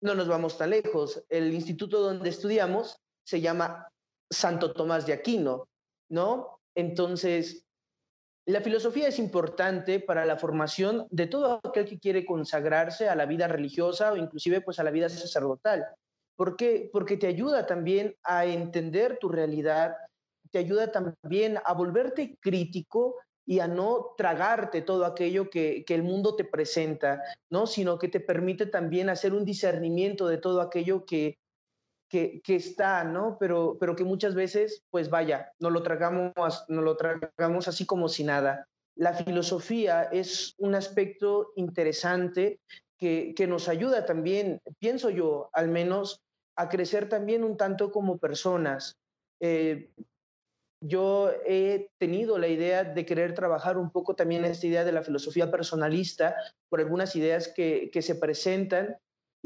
No nos vamos tan lejos. El instituto donde estudiamos se llama Santo Tomás de Aquino, ¿no? Entonces, la filosofía es importante para la formación de todo aquel que quiere consagrarse a la vida religiosa o inclusive pues a la vida sacerdotal. ¿Por qué? Porque te ayuda también a entender tu realidad, te ayuda también a volverte crítico y a no tragarte todo aquello que, que, el mundo te presenta, ¿no? Sino que te permite también hacer un discernimiento de todo aquello que, que, está, ¿no? Pero, pero que muchas veces, pues vaya, no lo, tragamos, no lo tragamos así como si nada. La filosofía es un aspecto interesante que, que nos ayuda también, pienso yo, al menos, a crecer también un tanto como personas. Eh, yo he tenido la idea de querer trabajar un poco también esta idea de la filosofía personalista por algunas ideas que, que se presentan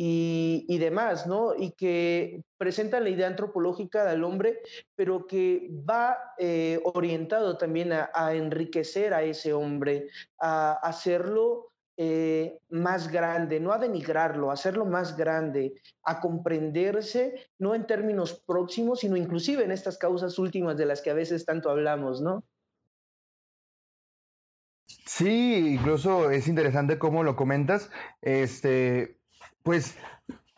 y, demás, ¿no? Y que presentan la idea antropológica del hombre, pero que va eh, orientado también a, enriquecer a ese hombre, a hacerlo eh, más grande, no a denigrarlo, a hacerlo más grande, a comprenderse, no en términos próximos, sino inclusive en estas causas últimas de las que a veces tanto hablamos, ¿no? Sí, incluso es interesante cómo lo comentas. Este, pues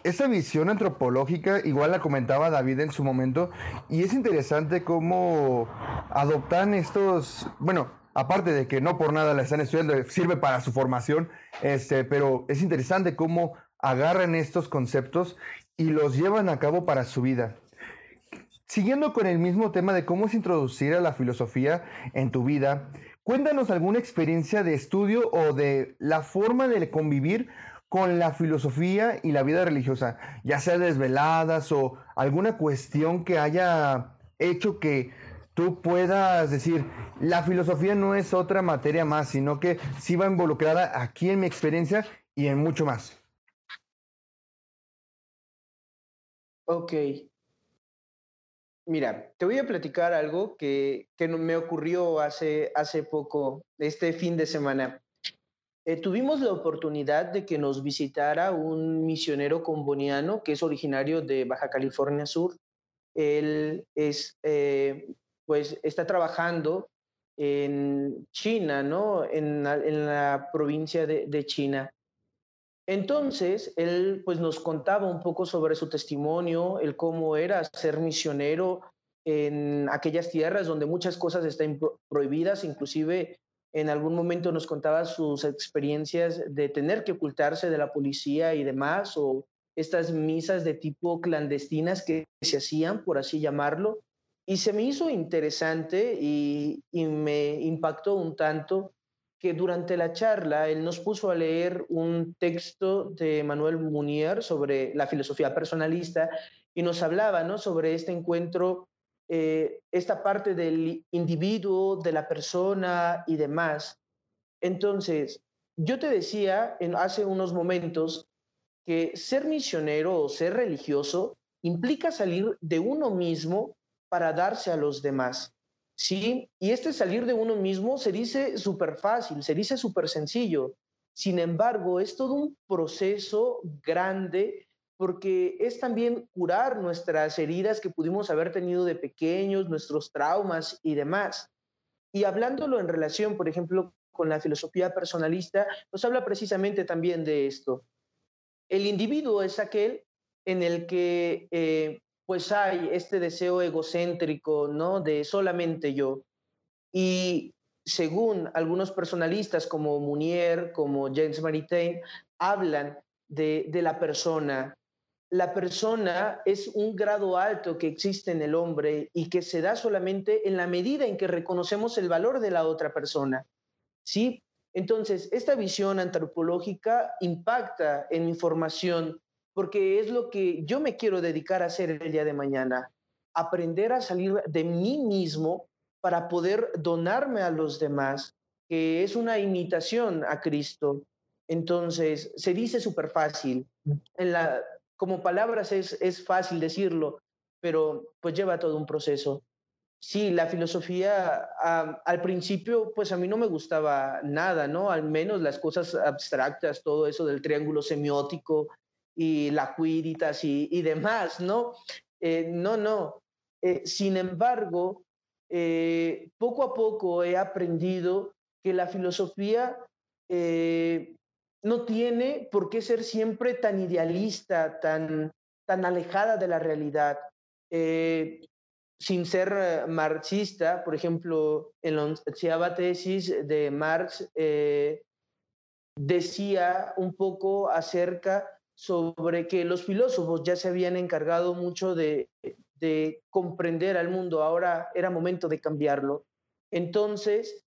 esa visión antropológica, igual la comentaba David en su momento, y es interesante cómo adoptan estos, bueno, aparte de que no por nada la están estudiando, sirve para su formación, este, pero es interesante cómo agarran estos conceptos y los llevan a cabo para su vida. Siguiendo con el mismo tema de cómo es introducir a la filosofía en tu vida, cuéntanos alguna experiencia de estudio o de la forma de convivir con la filosofía y la vida religiosa, ya sea desveladas o alguna cuestión que haya hecho que tú puedas decir, la filosofía no es otra materia más, sino que sí va involucrada aquí en mi experiencia y en mucho más. Ok. Mira, te voy a platicar algo que, que me ocurrió hace, hace poco, este fin de semana. Eh, tuvimos la oportunidad de que nos visitara un misionero comboniano que es originario de Baja California Sur Él es, eh, pues, está trabajando en China, ¿no? En, la provincia de, de, China. Entonces, él pues nos contaba un poco sobre su testimonio, el cómo era ser misionero en aquellas tierras donde muchas cosas están prohibidas, inclusive en algún momento nos contaba sus experiencias de tener que ocultarse de la policía y demás, o estas misas de tipo clandestinas que se hacían, por así llamarlo. Y se me hizo interesante y, me impactó un tanto que durante la charla él nos puso a leer un texto de Manuel Munier sobre la filosofía personalista y nos hablaba ¿no? sobre este encuentro, eh, esta parte del individuo, de la persona y demás. Entonces, yo te decía en, hace unos momentos que ser misionero o ser religioso implica salir de uno mismo para darse a los demás. ¿sí? Y este salir de uno mismo se dice súper fácil, se dice súper sencillo. Sin embargo, es todo un proceso grande porque es también curar nuestras heridas que pudimos haber tenido de pequeños, nuestros traumas y demás. Y hablándolo en relación, por ejemplo, con la filosofía personalista, nos habla precisamente también de esto. El individuo es aquel en el que eh, pues hay este deseo egocéntrico, ¿no? De solamente yo. Y según algunos personalistas como Munier, como James Maritain, hablan de, de la persona. La persona es un grado alto que existe en el hombre y que se da solamente en la medida en que reconocemos el valor de la otra persona. ¿Sí? Entonces, esta visión antropológica impacta en mi formación porque es lo que yo me quiero dedicar a hacer el día de mañana, aprender a salir de mí mismo para poder donarme a los demás, que es una imitación a Cristo. Entonces, se dice súper fácil, en la, como palabras es, es fácil decirlo, pero pues lleva todo un proceso. Sí, la filosofía al principio, pues a mí no me gustaba nada, ¿no? Al menos las cosas abstractas, todo eso del triángulo semiótico, y la cuiritas y, demás, ¿no? Eh, no, no. Eh, sin embargo, eh, poco a poco he aprendido que la filosofía no tiene por qué ser siempre tan idealista, tan, tan alejada de la realidad. sin ser marxista, por ejemplo, en la onceava tesis de Marx decía un poco acerca sobre que los filósofos ya se habían encargado mucho de, comprender al mundo, ahora era momento de cambiarlo. Entonces,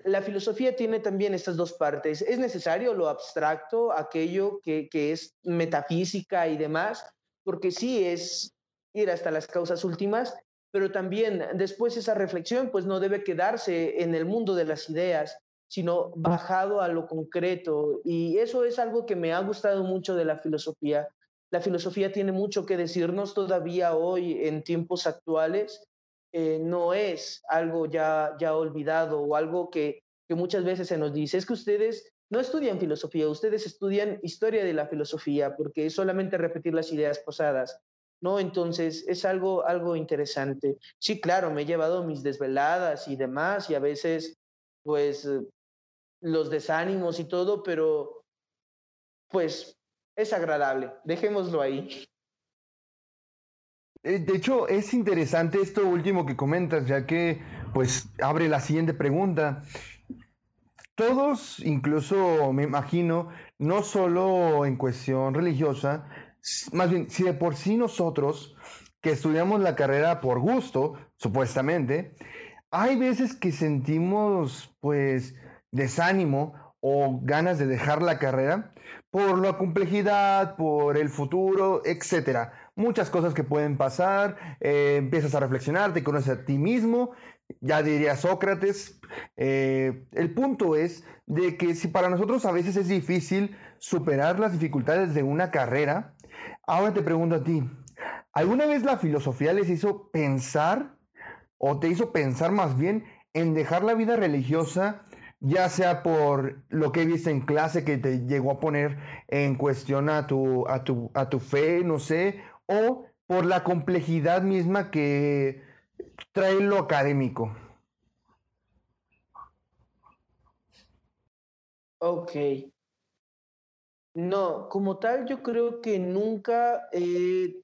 la filosofía tiene también estas dos partes. Es necesario lo abstracto, aquello que, que, es metafísica y demás, porque sí es ir hasta las causas últimas, pero también después esa reflexión pues no debe quedarse en el mundo de las ideas, sino bajado a lo concreto. Y eso es algo que me ha gustado mucho de la filosofía. La filosofía tiene mucho que decirnos todavía hoy en tiempos actuales. Eh, no es algo ya, ya olvidado o algo que, que muchas veces se nos dice. Es que ustedes no estudian filosofía, ustedes estudian historia de la filosofía, porque es solamente repetir las ideas pasadas. ¿no? Entonces es algo, algo interesante. Sí, claro, me he llevado mis desveladas y demás, y a veces, pues, los desánimos y todo, pero pues es agradable. Dejémoslo ahí. Eh, de hecho, es interesante esto último que comentas, ya que pues abre la siguiente pregunta. Todos, incluso me imagino, no solo en cuestión religiosa, más bien, si de por sí nosotros que estudiamos la carrera por gusto, supuestamente, hay veces que sentimos pues desánimo o ganas de dejar la carrera por la complejidad, por el futuro, etcétera. Muchas cosas que pueden pasar, eh, empiezas a reflexionar, te conoces a ti mismo, ya diría Sócrates. Eh, el punto es de que si para nosotros a veces es difícil superar las dificultades de una carrera, ahora te pregunto a ti, ¿alguna vez la filosofía les hizo pensar o te hizo pensar más bien en dejar la vida religiosa ya sea por lo que viste en clase que te llegó a poner en cuestión a tu, a tu, a tu fe, no sé, o por la complejidad misma que trae lo académico. Ok. No, como tal, yo creo que nunca he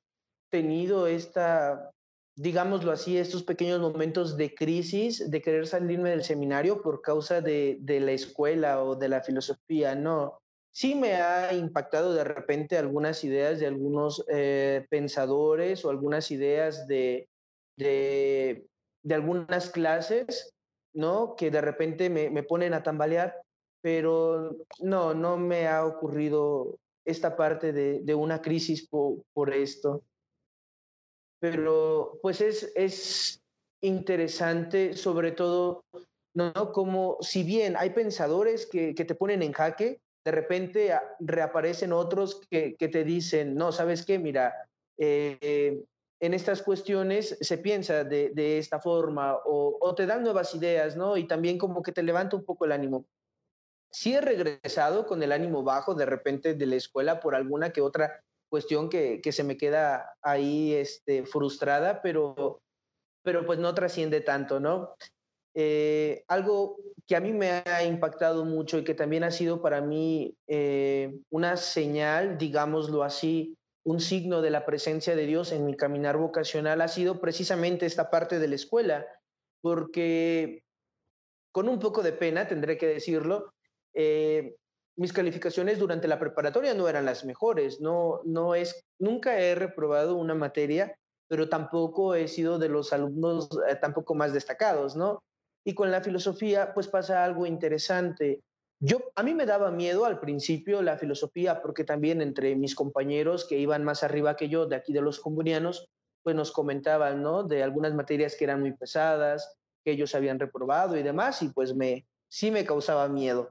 tenido esta, digámoslo así, estos pequeños momentos de crisis, de querer salirme del seminario por causa de, de la escuela o de la filosofía, no. Sí me ha impactado de repente algunas ideas de algunos eh, pensadores o algunas ideas de, de, de, algunas clases, ¿no? Que de repente me, me ponen a tambalear, pero no, no me ha ocurrido esta parte de, de una crisis por, por, esto. Pero pues es, es interesante, sobre todo, ¿no? Como si bien hay pensadores que, que te ponen en jaque, de repente reaparecen otros que, que te dicen, no, ¿sabes qué? Mira, eh, en estas cuestiones se piensa de, de esta forma o, o, te dan nuevas ideas, ¿no? Y también como que te levanta un poco el ánimo sí he regresado con el ánimo bajo de repente de la escuela por alguna que otra cuestión que, que se me queda ahí este, frustrada, pero, pero pues no trasciende tanto, ¿no? Eh, algo que a mí me ha impactado mucho y que también ha sido para mí eh, una señal, digámoslo así, un signo de la presencia de Dios en mi caminar vocacional ha sido precisamente esta parte de la escuela, porque con un poco de pena, tendré que decirlo, eh, mis calificaciones durante la preparatoria no eran las mejores. No, no es, nunca he reprobado una materia, pero tampoco he sido de los alumnos eh, tampoco más destacados, ¿no? Y con la filosofía, pues pasa algo interesante. Yo, a mí me daba miedo al principio la filosofía, porque también entre mis compañeros que iban más arriba que yo, de aquí de los comunianos, pues nos comentaban, ¿no? De algunas materias que eran muy pesadas, que ellos habían reprobado y demás, y pues me, sí me causaba miedo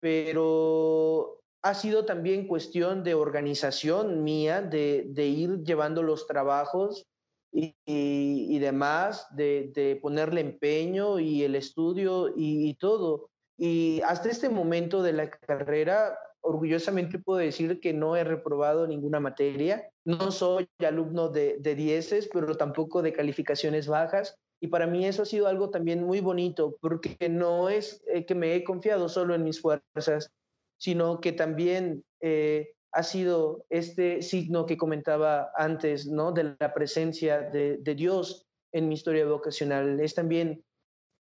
pero ha sido también cuestión de organización mía, de, de ir llevando los trabajos y, y, demás, de, de, ponerle empeño y el estudio y, y, todo. Y hasta este momento de la carrera, orgullosamente puedo decir que no he reprobado ninguna materia. No soy alumno de, de dieces, pero tampoco de calificaciones bajas. Y para mí eso ha sido algo también muy bonito, porque no es eh, que me he confiado solo en mis fuerzas, sino que también eh, ha sido este signo que comentaba antes, ¿no? De la presencia de, de Dios en mi historia vocacional. Es también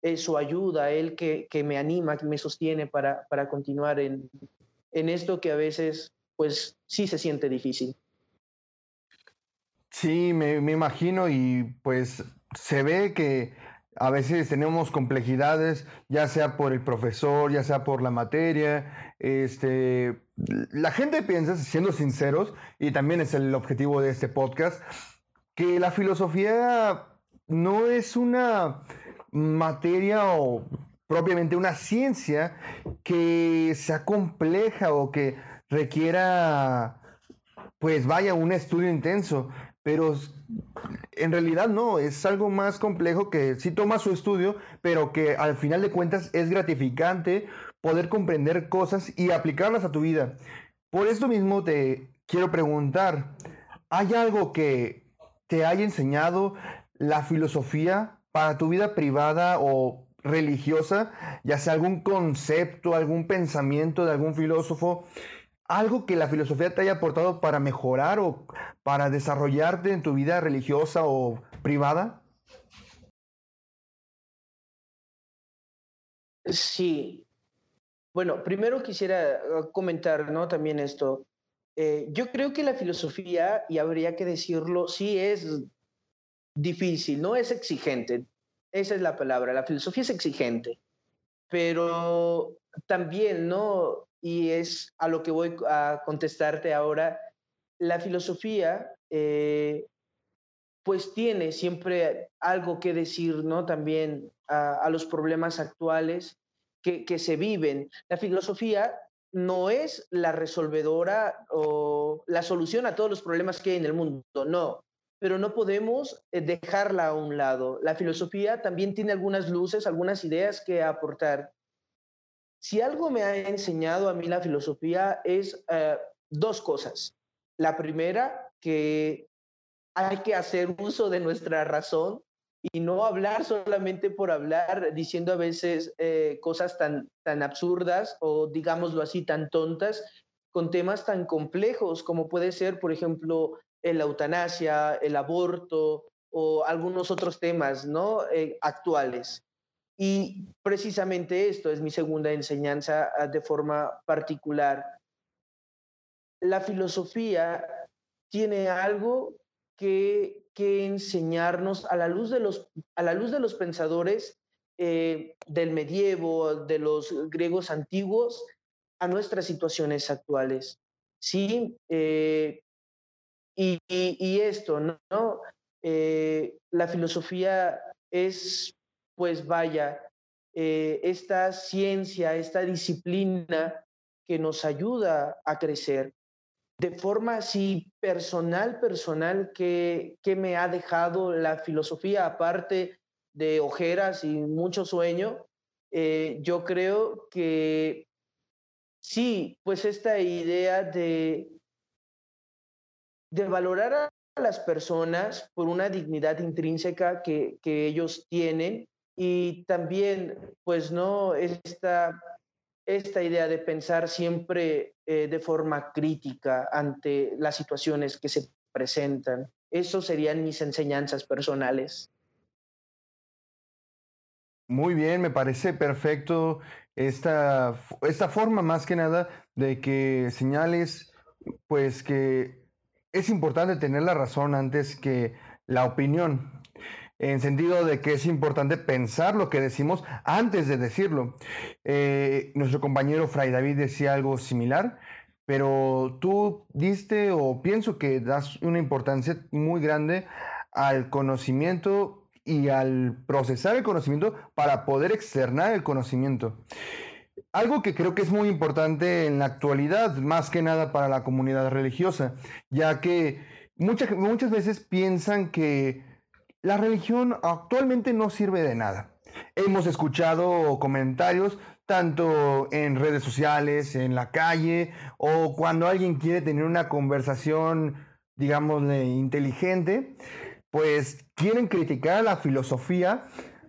eh, su ayuda, Él que, que, me anima, que me sostiene para, para continuar en, en esto que a veces, pues sí se siente difícil. Sí, me, me imagino y pues se ve que a veces tenemos complejidades, ya sea por el profesor, ya sea por la materia. Este, la gente piensa, siendo sinceros, y también es el objetivo de este podcast, que la filosofía no es una materia o propiamente una ciencia que sea compleja o que requiera, pues vaya, un estudio intenso pero en realidad no, es algo más complejo que sí toma su estudio, pero que al final de cuentas es gratificante poder comprender cosas y aplicarlas a tu vida. Por esto mismo te quiero preguntar, ¿hay algo que te haya enseñado la filosofía para tu vida privada o religiosa, ya sea algún concepto, algún pensamiento de algún filósofo algo que la filosofía te haya aportado para mejorar o para desarrollarte en tu vida religiosa o privada? Sí. Bueno, primero quisiera uh, comentar, ¿no? También esto. Eh, yo creo que la filosofía, y habría que decirlo, sí es difícil, no es exigente. Esa es la palabra. La filosofía es exigente, pero también, ¿no? Y es a lo que voy a contestarte ahora, la filosofía eh, pues tiene siempre algo que decir, ¿no? También a, a los problemas actuales que, que, se viven. La filosofía no es la resolvedora o la solución a todos los problemas que hay en el mundo, no, pero no podemos eh, dejarla a un lado. La filosofía también tiene algunas luces, algunas ideas que aportar si algo me ha enseñado a mí la filosofía es uh, dos cosas. La primera, que hay que hacer uso de nuestra razón y no hablar solamente por hablar, diciendo a veces eh, cosas tan, tan absurdas o digámoslo así, tan tontas, con temas tan complejos como puede ser, por ejemplo, la eutanasia, el aborto o algunos otros temas ¿no? Eh, actuales. Y precisamente esto es mi segunda enseñanza ah, de forma particular. La filosofía tiene algo que, que enseñarnos a la luz de los, a la luz de los pensadores eh, del medievo, de los griegos antiguos, a nuestras situaciones actuales. Sí, eh, y, y, esto, ¿no? Eh, la filosofía es, pues vaya, esta ciencia, esta disciplina que nos ayuda a crecer de forma así personal, personal, que, que me ha dejado la filosofía, aparte de ojeras y mucho sueño, eh, yo creo que sí, pues esta idea de, de valorar a las personas por una dignidad intrínseca que, que ellos tienen y también, pues no, esta esta idea de pensar siempre eh, de forma crítica ante las situaciones que se presentan. Eso serían mis enseñanzas personales. Muy bien, me parece perfecto esta, esta forma más que nada de que señales, pues que es importante tener la razón antes que la opinión en sentido de que es importante pensar lo que decimos antes de decirlo. Eh, nuestro compañero Fray David decía algo similar, pero tú diste o pienso que das una importancia muy grande al conocimiento y al procesar el conocimiento para poder externar el conocimiento. Algo que creo que es muy importante en la actualidad, más que nada para la comunidad religiosa, ya que muchas, muchas veces piensan que la religión actualmente no sirve de nada. Hemos escuchado comentarios tanto en redes sociales, en la calle, o cuando alguien quiere tener una conversación, digamos, inteligente, pues quieren criticar la filosofía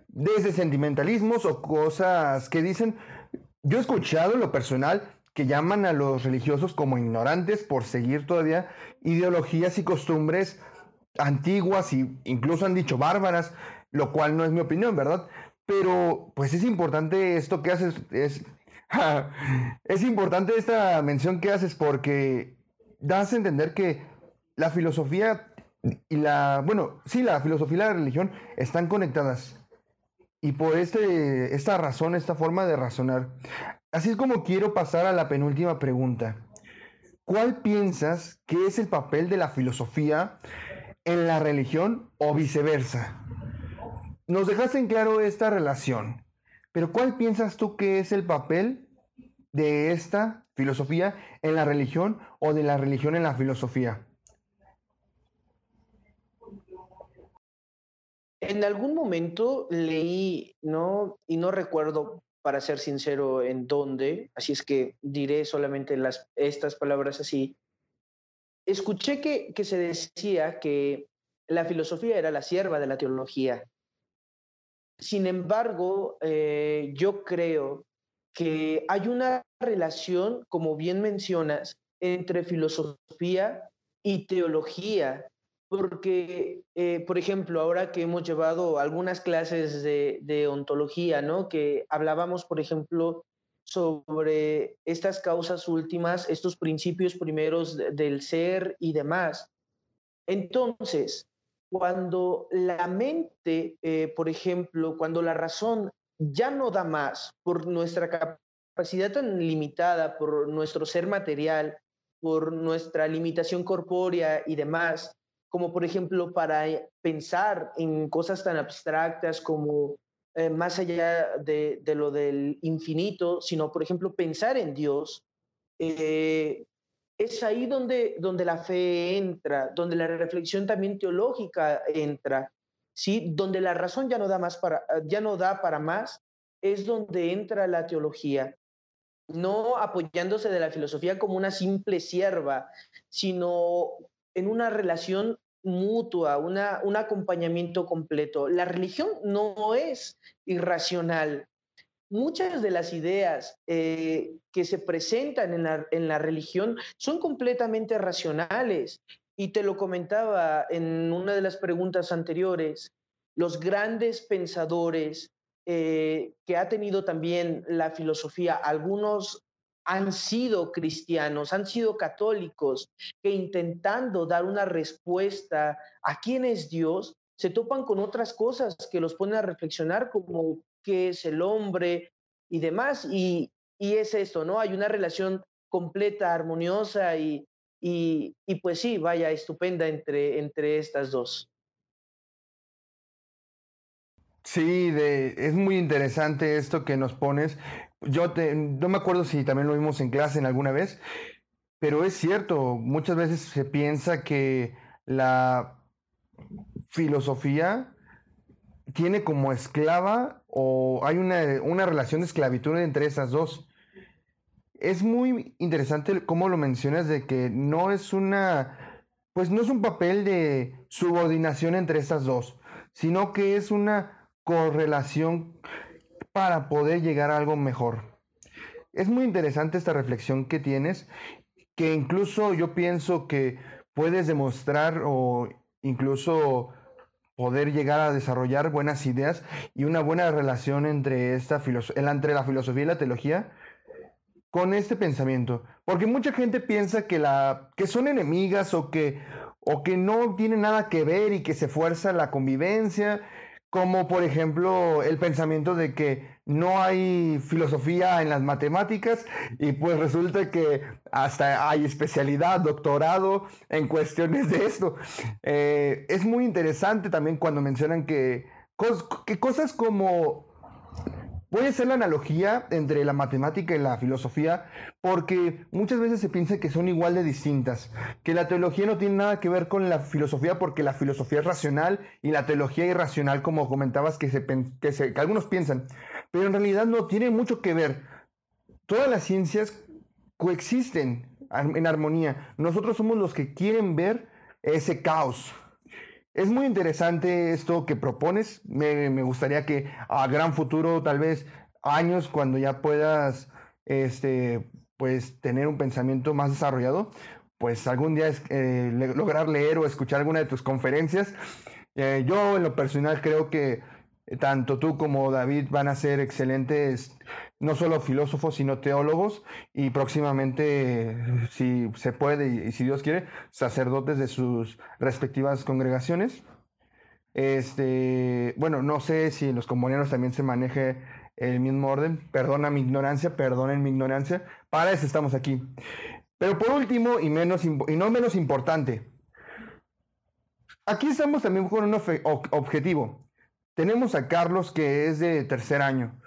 desde sentimentalismos o cosas que dicen. Yo he escuchado en lo personal que llaman a los religiosos como ignorantes por seguir todavía ideologías y costumbres antiguas y incluso han dicho bárbaras, lo cual no es mi opinión, ¿verdad? Pero pues es importante esto que haces, es, (laughs) es importante esta mención que haces porque das a entender que la filosofía y la, bueno, sí, la filosofía y la religión están conectadas. Y por este, esta razón, esta forma de razonar. Así es como quiero pasar a la penúltima pregunta. ¿Cuál piensas que es el papel de la filosofía en la religión o viceversa. Nos dejaste en claro esta relación, pero ¿cuál piensas tú que es el papel de esta filosofía en la religión o de la religión en la filosofía? En algún momento leí, ¿no? Y no recuerdo, para ser sincero, en dónde, así es que diré solamente las, estas palabras así, escuché que, se decía que la filosofía era la sierva de la teología. Sin embargo, eh, yo creo que hay una relación, como bien mencionas, entre filosofía y teología, porque, eh, por ejemplo, ahora que hemos llevado algunas clases de, de ontología, ¿no? Que hablábamos, por ejemplo, sobre estas causas últimas, estos principios primeros del ser y demás. Entonces, cuando la mente, eh, por ejemplo, cuando la razón ya no da más por nuestra capacidad tan limitada, por nuestro ser material, por nuestra limitación corpórea y demás, como por ejemplo para pensar en cosas tan abstractas como eh, más allá de, lo del infinito, sino, por ejemplo, pensar en Dios, eh, es ahí donde, donde la fe entra, donde la reflexión también teológica entra, ¿sí? donde la razón ya no da, más para, ya no da para más, es donde entra la teología, no apoyándose de la filosofía como una simple sierva, sino en una relación mutua, una, un acompañamiento completo. La religión no es irracional. Muchas de las ideas eh, que se presentan en la, en la religión son completamente racionales. Y te lo comentaba en una de las preguntas anteriores, los grandes pensadores eh, que ha tenido también la filosofía, algunos han sido cristianos, han sido católicos, que intentando dar una respuesta a quién es Dios, se topan con otras cosas que los ponen a reflexionar como qué es el hombre y demás. Y, y es esto, ¿no? Hay una relación completa, armoniosa y, y, pues sí, vaya, estupenda entre, entre estas dos. Sí, es muy interesante esto que nos pones. Yo te, no me acuerdo si también lo vimos en clase en alguna vez, pero es cierto, muchas veces se piensa que la filosofía tiene como esclava o hay una, una relación de esclavitud entre esas dos. Es muy interesante cómo lo mencionas de que no es una, pues no es un papel de subordinación entre estas dos, sino que es una correlación para poder llegar a algo mejor. Es muy interesante esta reflexión que tienes, que incluso yo pienso que puedes demostrar o incluso poder llegar a desarrollar buenas ideas y una buena relación entre, esta entre la filosofía y la teología con este pensamiento. Porque mucha gente piensa que, la, que son enemigas o que, o que no tienen nada que ver y que se fuerza la convivencia como por ejemplo el pensamiento de que no hay filosofía en las matemáticas y pues resulta que hasta hay especialidad, doctorado en cuestiones de esto. Eh, es muy interesante también cuando mencionan que, que cosas como Puede ser la analogía entre la matemática y la filosofía porque muchas veces se piensa que son igual de distintas, que la teología no tiene nada que ver con la filosofía porque la filosofía es racional y la teología irracional, como comentabas, que, se, que, algunos piensan, pero en realidad no tiene mucho que ver. Todas las ciencias coexisten en armonía. Nosotros somos los que quieren ver ese caos, es muy interesante esto que propones. Me, gustaría que a gran futuro, tal vez años, cuando ya puedas este, pues, tener un pensamiento más desarrollado, pues algún día eh, lograr leer o escuchar alguna de tus conferencias. Eh, yo en lo personal creo que tanto tú como David van a ser excelentes, no solo filósofos, sino teólogos y próximamente, si se puede y si Dios quiere, sacerdotes de sus respectivas congregaciones. Este, bueno, no sé si en los comunarios también se maneje el mismo orden. Perdona mi ignorancia, perdonen mi ignorancia. Para eso estamos aquí. Pero por último, y, menos, y no menos importante, aquí estamos también con un objetivo. Tenemos a Carlos que es de tercer año.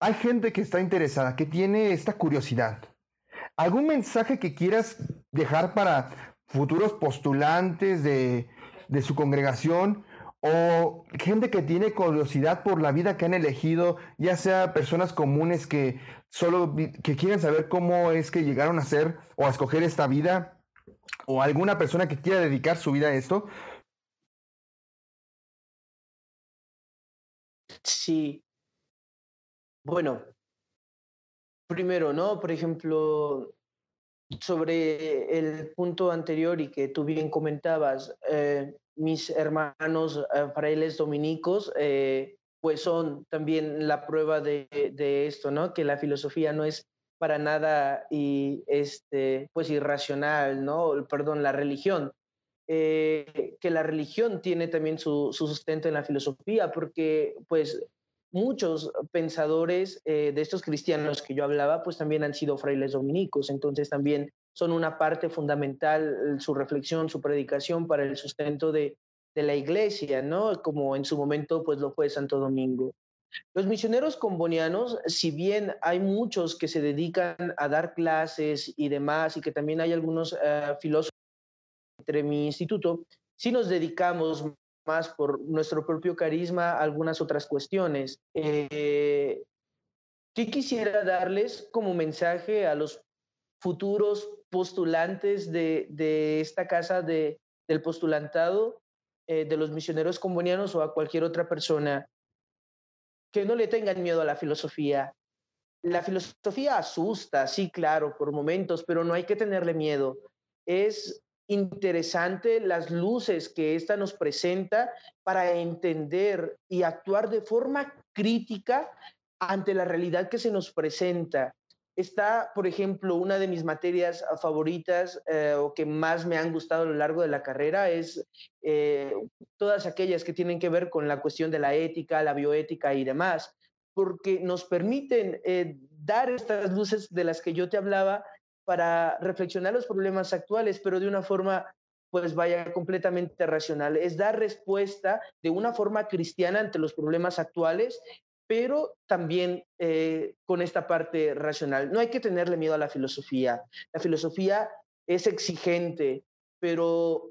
Hay gente que está interesada, que tiene esta curiosidad. ¿Algún mensaje que quieras dejar para futuros postulantes de, su congregación o gente que tiene curiosidad por la vida que han elegido, ya sea personas comunes que solo que quieren saber cómo es que llegaron a ser o a escoger esta vida, o alguna persona que quiera dedicar su vida a esto, Sí. Bueno, primero, ¿no? Por ejemplo, sobre el punto anterior y que tú bien comentabas, eh, mis hermanos eh, frailes dominicos, eh, pues son también la prueba de, de, esto, ¿no? Que la filosofía no es para nada y este, pues irracional, ¿no? Perdón, la religión. que la religión tiene también su, su, sustento en la filosofía, porque pues muchos pensadores eh, de estos cristianos que yo hablaba, pues también han sido frailes dominicos, entonces también son una parte fundamental su reflexión, su predicación para el sustento de, de la iglesia, ¿no? Como en su momento pues lo fue Santo Domingo. Los misioneros combonianos, si bien hay muchos que se dedican a dar clases y demás, y que también hay algunos uh, filósofos entre mi instituto, sí nos dedicamos más por nuestro propio carisma algunas otras cuestiones. Eh, ¿Qué quisiera darles como mensaje a los futuros postulantes de, de esta casa de, del postulantado eh, de los misioneros combonianos o a cualquier otra persona que no le tengan miedo a la filosofía. La filosofía asusta, sí, claro, por momentos, pero no hay que tenerle miedo. Es interesante las luces que ésta nos presenta para entender y actuar de forma crítica ante la realidad que se nos presenta. Está, por ejemplo, una de mis materias favoritas eh, o que más me han gustado a lo largo de la carrera es eh, todas aquellas que tienen que ver con la cuestión de la ética, la bioética y demás, porque nos permiten eh, dar estas luces de las que yo te hablaba para reflexionar los problemas actuales, pero de una forma, pues vaya, completamente racional. Es dar respuesta de una forma cristiana ante los problemas actuales, pero también eh, con esta parte racional. No hay que tenerle miedo a la filosofía. La filosofía es exigente, pero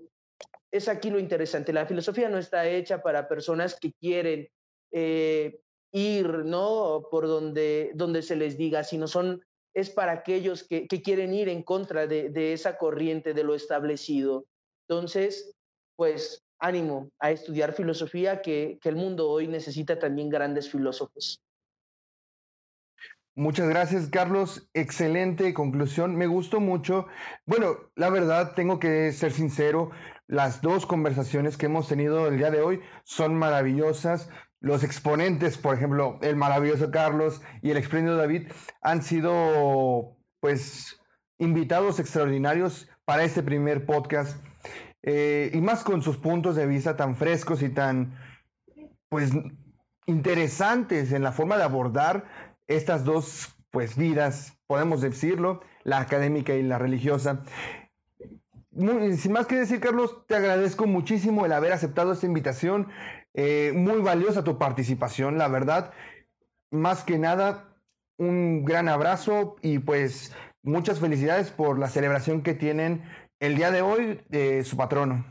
es aquí lo interesante. La filosofía no está hecha para personas que quieren eh, ir, ¿no? Por donde, donde se les diga, sino son es para aquellos que, quieren ir en contra de, esa corriente, de lo establecido. Entonces, pues ánimo a estudiar filosofía, que, el mundo hoy necesita también grandes filósofos. Muchas gracias, Carlos. Excelente conclusión. Me gustó mucho. Bueno, la verdad, tengo que ser sincero. Las dos conversaciones que hemos tenido el día de hoy son maravillosas los exponentes, por ejemplo, el maravilloso Carlos y el espléndido David, han sido, pues, invitados extraordinarios para este primer podcast. Eh, y más con sus puntos de vista tan frescos y tan, pues, interesantes en la forma de abordar estas dos, pues, vidas, podemos decirlo, la académica y la religiosa. Sin más que decir, Carlos, te agradezco muchísimo el haber aceptado esta invitación. Eh, muy valiosa tu participación, la verdad. Más que nada, un gran abrazo y pues muchas felicidades por la celebración que tienen el día de hoy de su patrono.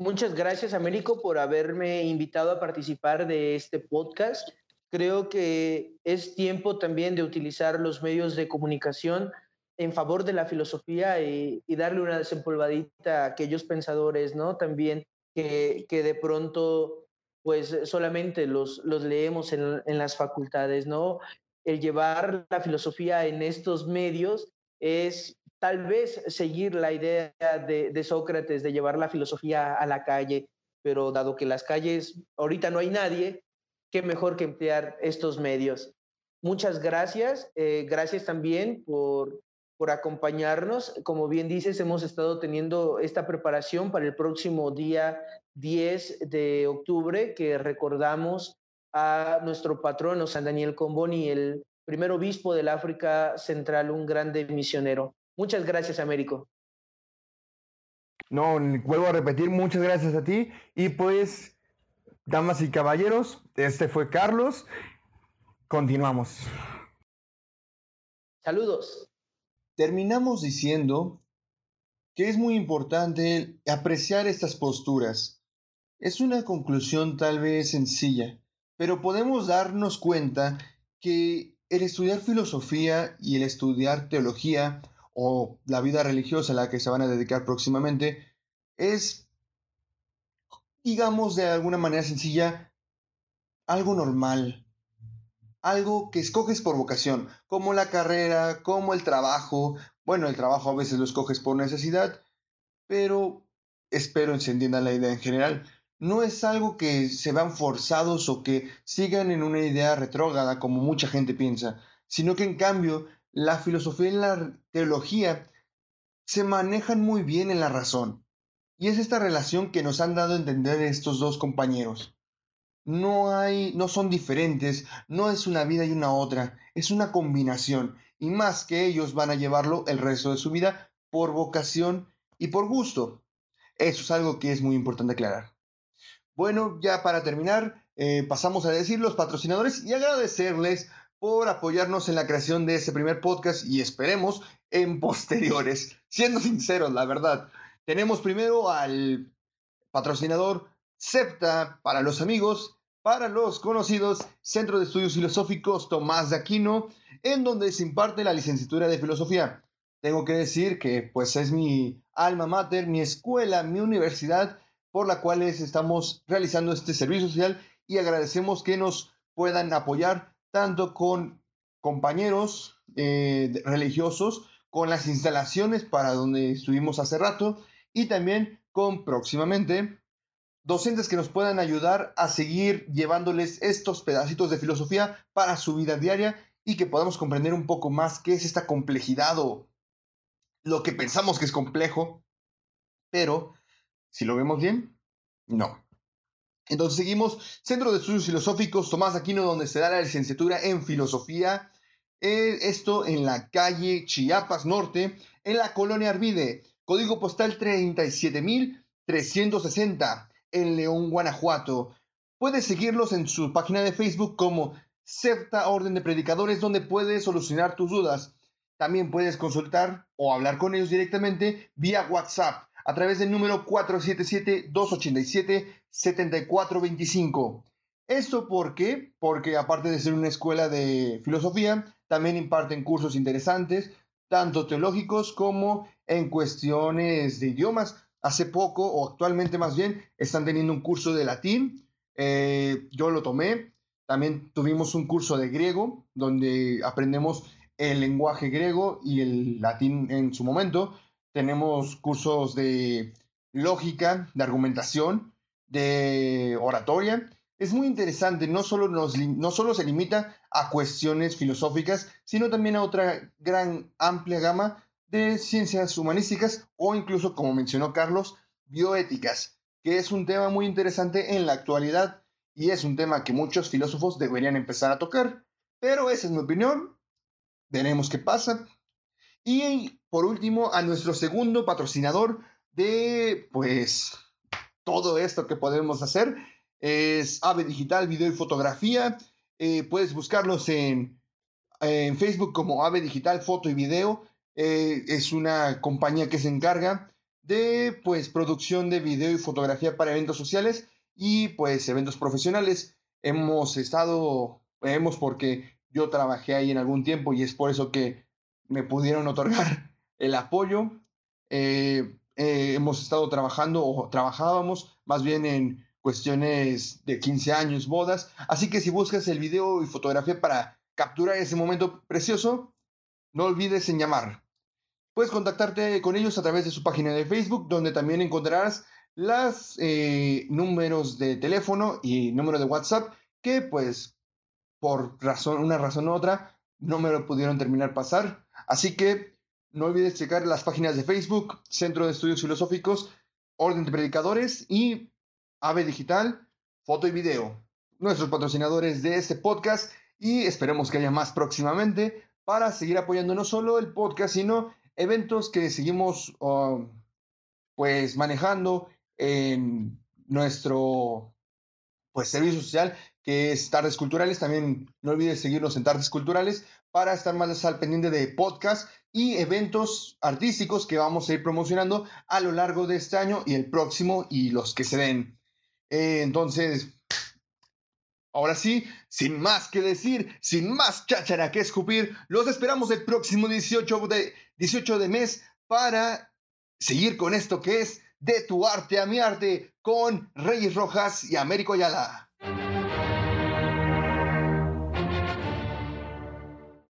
Muchas gracias, Américo, por haberme invitado a participar de este podcast. Creo que es tiempo también de utilizar los medios de comunicación en favor de la filosofía y, darle una desempolvadita a aquellos pensadores, ¿no? También que, que de pronto, pues solamente los, los leemos en, en, las facultades, ¿no? El llevar la filosofía en estos medios es tal vez seguir la idea de, de Sócrates de llevar la filosofía a la calle, pero dado que las calles ahorita no hay nadie, qué mejor que emplear estos medios. Muchas gracias. Eh, gracias también por, por acompañarnos. Como bien dices, hemos estado teniendo esta preparación para el próximo día 10 de octubre, que recordamos a nuestro patrono San Daniel Comboni, el primer obispo del África Central, un grande misionero. Muchas gracias, Américo. No, vuelvo a repetir, muchas gracias a ti. Y pues, damas y caballeros, este fue Carlos. Continuamos. Saludos. Terminamos diciendo que es muy importante apreciar estas posturas. Es una conclusión tal vez sencilla, pero podemos darnos cuenta que el estudiar filosofía y el estudiar teología o la vida religiosa a la que se van a dedicar próximamente es, digamos de alguna manera sencilla, algo normal, algo que escoges por vocación, como la carrera, como el trabajo. Bueno, el trabajo a veces lo escoges por necesidad, pero espero se entienda la idea en general. No es algo que se vean forzados o que sigan en una idea retrógrada como mucha gente piensa, sino que en cambio la filosofía y la teología se manejan muy bien en la razón. Y es esta relación que nos han dado a entender estos dos compañeros no hay, no son diferentes, no es una vida y una otra, es una combinación, y más que ellos van a llevarlo el resto de su vida por vocación y por gusto. Eso es algo que es muy importante aclarar. Bueno, ya para terminar, eh, pasamos a decir los patrocinadores y agradecerles por apoyarnos en la creación de este primer podcast y esperemos en (laughs) posteriores. Siendo sinceros, la verdad, tenemos primero al patrocinador CEPTA para los amigos para los conocidos Centro de Estudios Filosóficos Tomás de Aquino, en donde se imparte la licenciatura de Filosofía. tengo que decir que pues es mi alma mater, mi escuela, mi universidad por la cual estamos realizando este servicio social y agradecemos que nos puedan apoyar tanto con compañeros eh, religiosos, con las instalaciones para donde estuvimos hace rato y también con próximamente docentes que nos puedan ayudar a seguir llevándoles estos pedacitos de filosofía para su vida diaria y que podamos comprender un poco más qué es esta complejidad o lo que pensamos que es complejo, pero si lo vemos bien, no. Entonces seguimos, Centro de Estudios Filosóficos Tomás Aquino, donde se da la licenciatura en Filosofía, eh, esto en la calle Chiapas Norte, en la colonia Arvide, código postal 37360, en León, Guanajuato. Puedes seguirlos en su página de Facebook como Septa Orden de Predicadores, donde puedes solucionar tus dudas. También puedes consultar o hablar con ellos directamente vía WhatsApp a través del número 477-287-7425. ¿Esto por qué? Porque aparte de ser una escuela de filosofía, también imparten cursos interesantes, tanto teológicos como en cuestiones de idiomas. Hace poco, o actualmente más bien, están teniendo un curso de latín. Eh, yo lo tomé. También tuvimos un curso de griego, donde aprendemos el lenguaje griego y el latín en su momento. Tenemos cursos de lógica, de argumentación, de oratoria. Es muy interesante, no solo, no solo se limita a cuestiones filosóficas, sino también a otra gran amplia gama de ciencias humanísticas o incluso, como mencionó Carlos, bioéticas, que es un tema muy interesante en la actualidad y es un tema que muchos filósofos deberían empezar a tocar. Pero esa es mi opinión, veremos qué pasa. Y por último, a nuestro segundo patrocinador de, pues, todo esto que podemos hacer, es Ave Digital, Video y Fotografía. Eh, puedes buscarlos en, en, Facebook como Ave Digital, Foto y Video. Eh, es una compañía que se encarga de, pues, producción de video y fotografía para eventos sociales y, pues, eventos profesionales. Hemos estado, hemos porque yo trabajé ahí en algún tiempo y es por eso que me pudieron otorgar (laughs) el apoyo. Eh, eh, hemos estado trabajando o trabajábamos más bien en cuestiones de 15 años, bodas. Así que si buscas el video y fotografía para capturar ese momento precioso, no olvides en llamar. Puedes contactarte con ellos a través de su página de Facebook, donde también encontrarás los eh, números de teléfono y número de WhatsApp que pues por razón, una razón u otra, no me lo pudieron terminar pasar. Así que no olvides checar las páginas de Facebook, Centro de Estudios Filosóficos, Orden de Predicadores y AVE Digital, Foto y Video. Nuestros patrocinadores de este podcast y esperemos que haya más próximamente para seguir apoyando no solo el podcast, sino eventos que seguimos um, pues manejando en nuestro pues servicio social que es Tardes Culturales. También no olvides seguirnos en Tardes Culturales para estar más al pendiente de podcast y eventos artísticos que vamos a ir promocionando a lo largo de este año y el próximo y los que se den. Eh, entonces, ahora sí, sin más que decir, sin más cháchara que escupir, los esperamos el próximo 18 de, 18 de mes para seguir con esto que es de tu arte a mi arte con Reyes Rojas y Américo Ayala.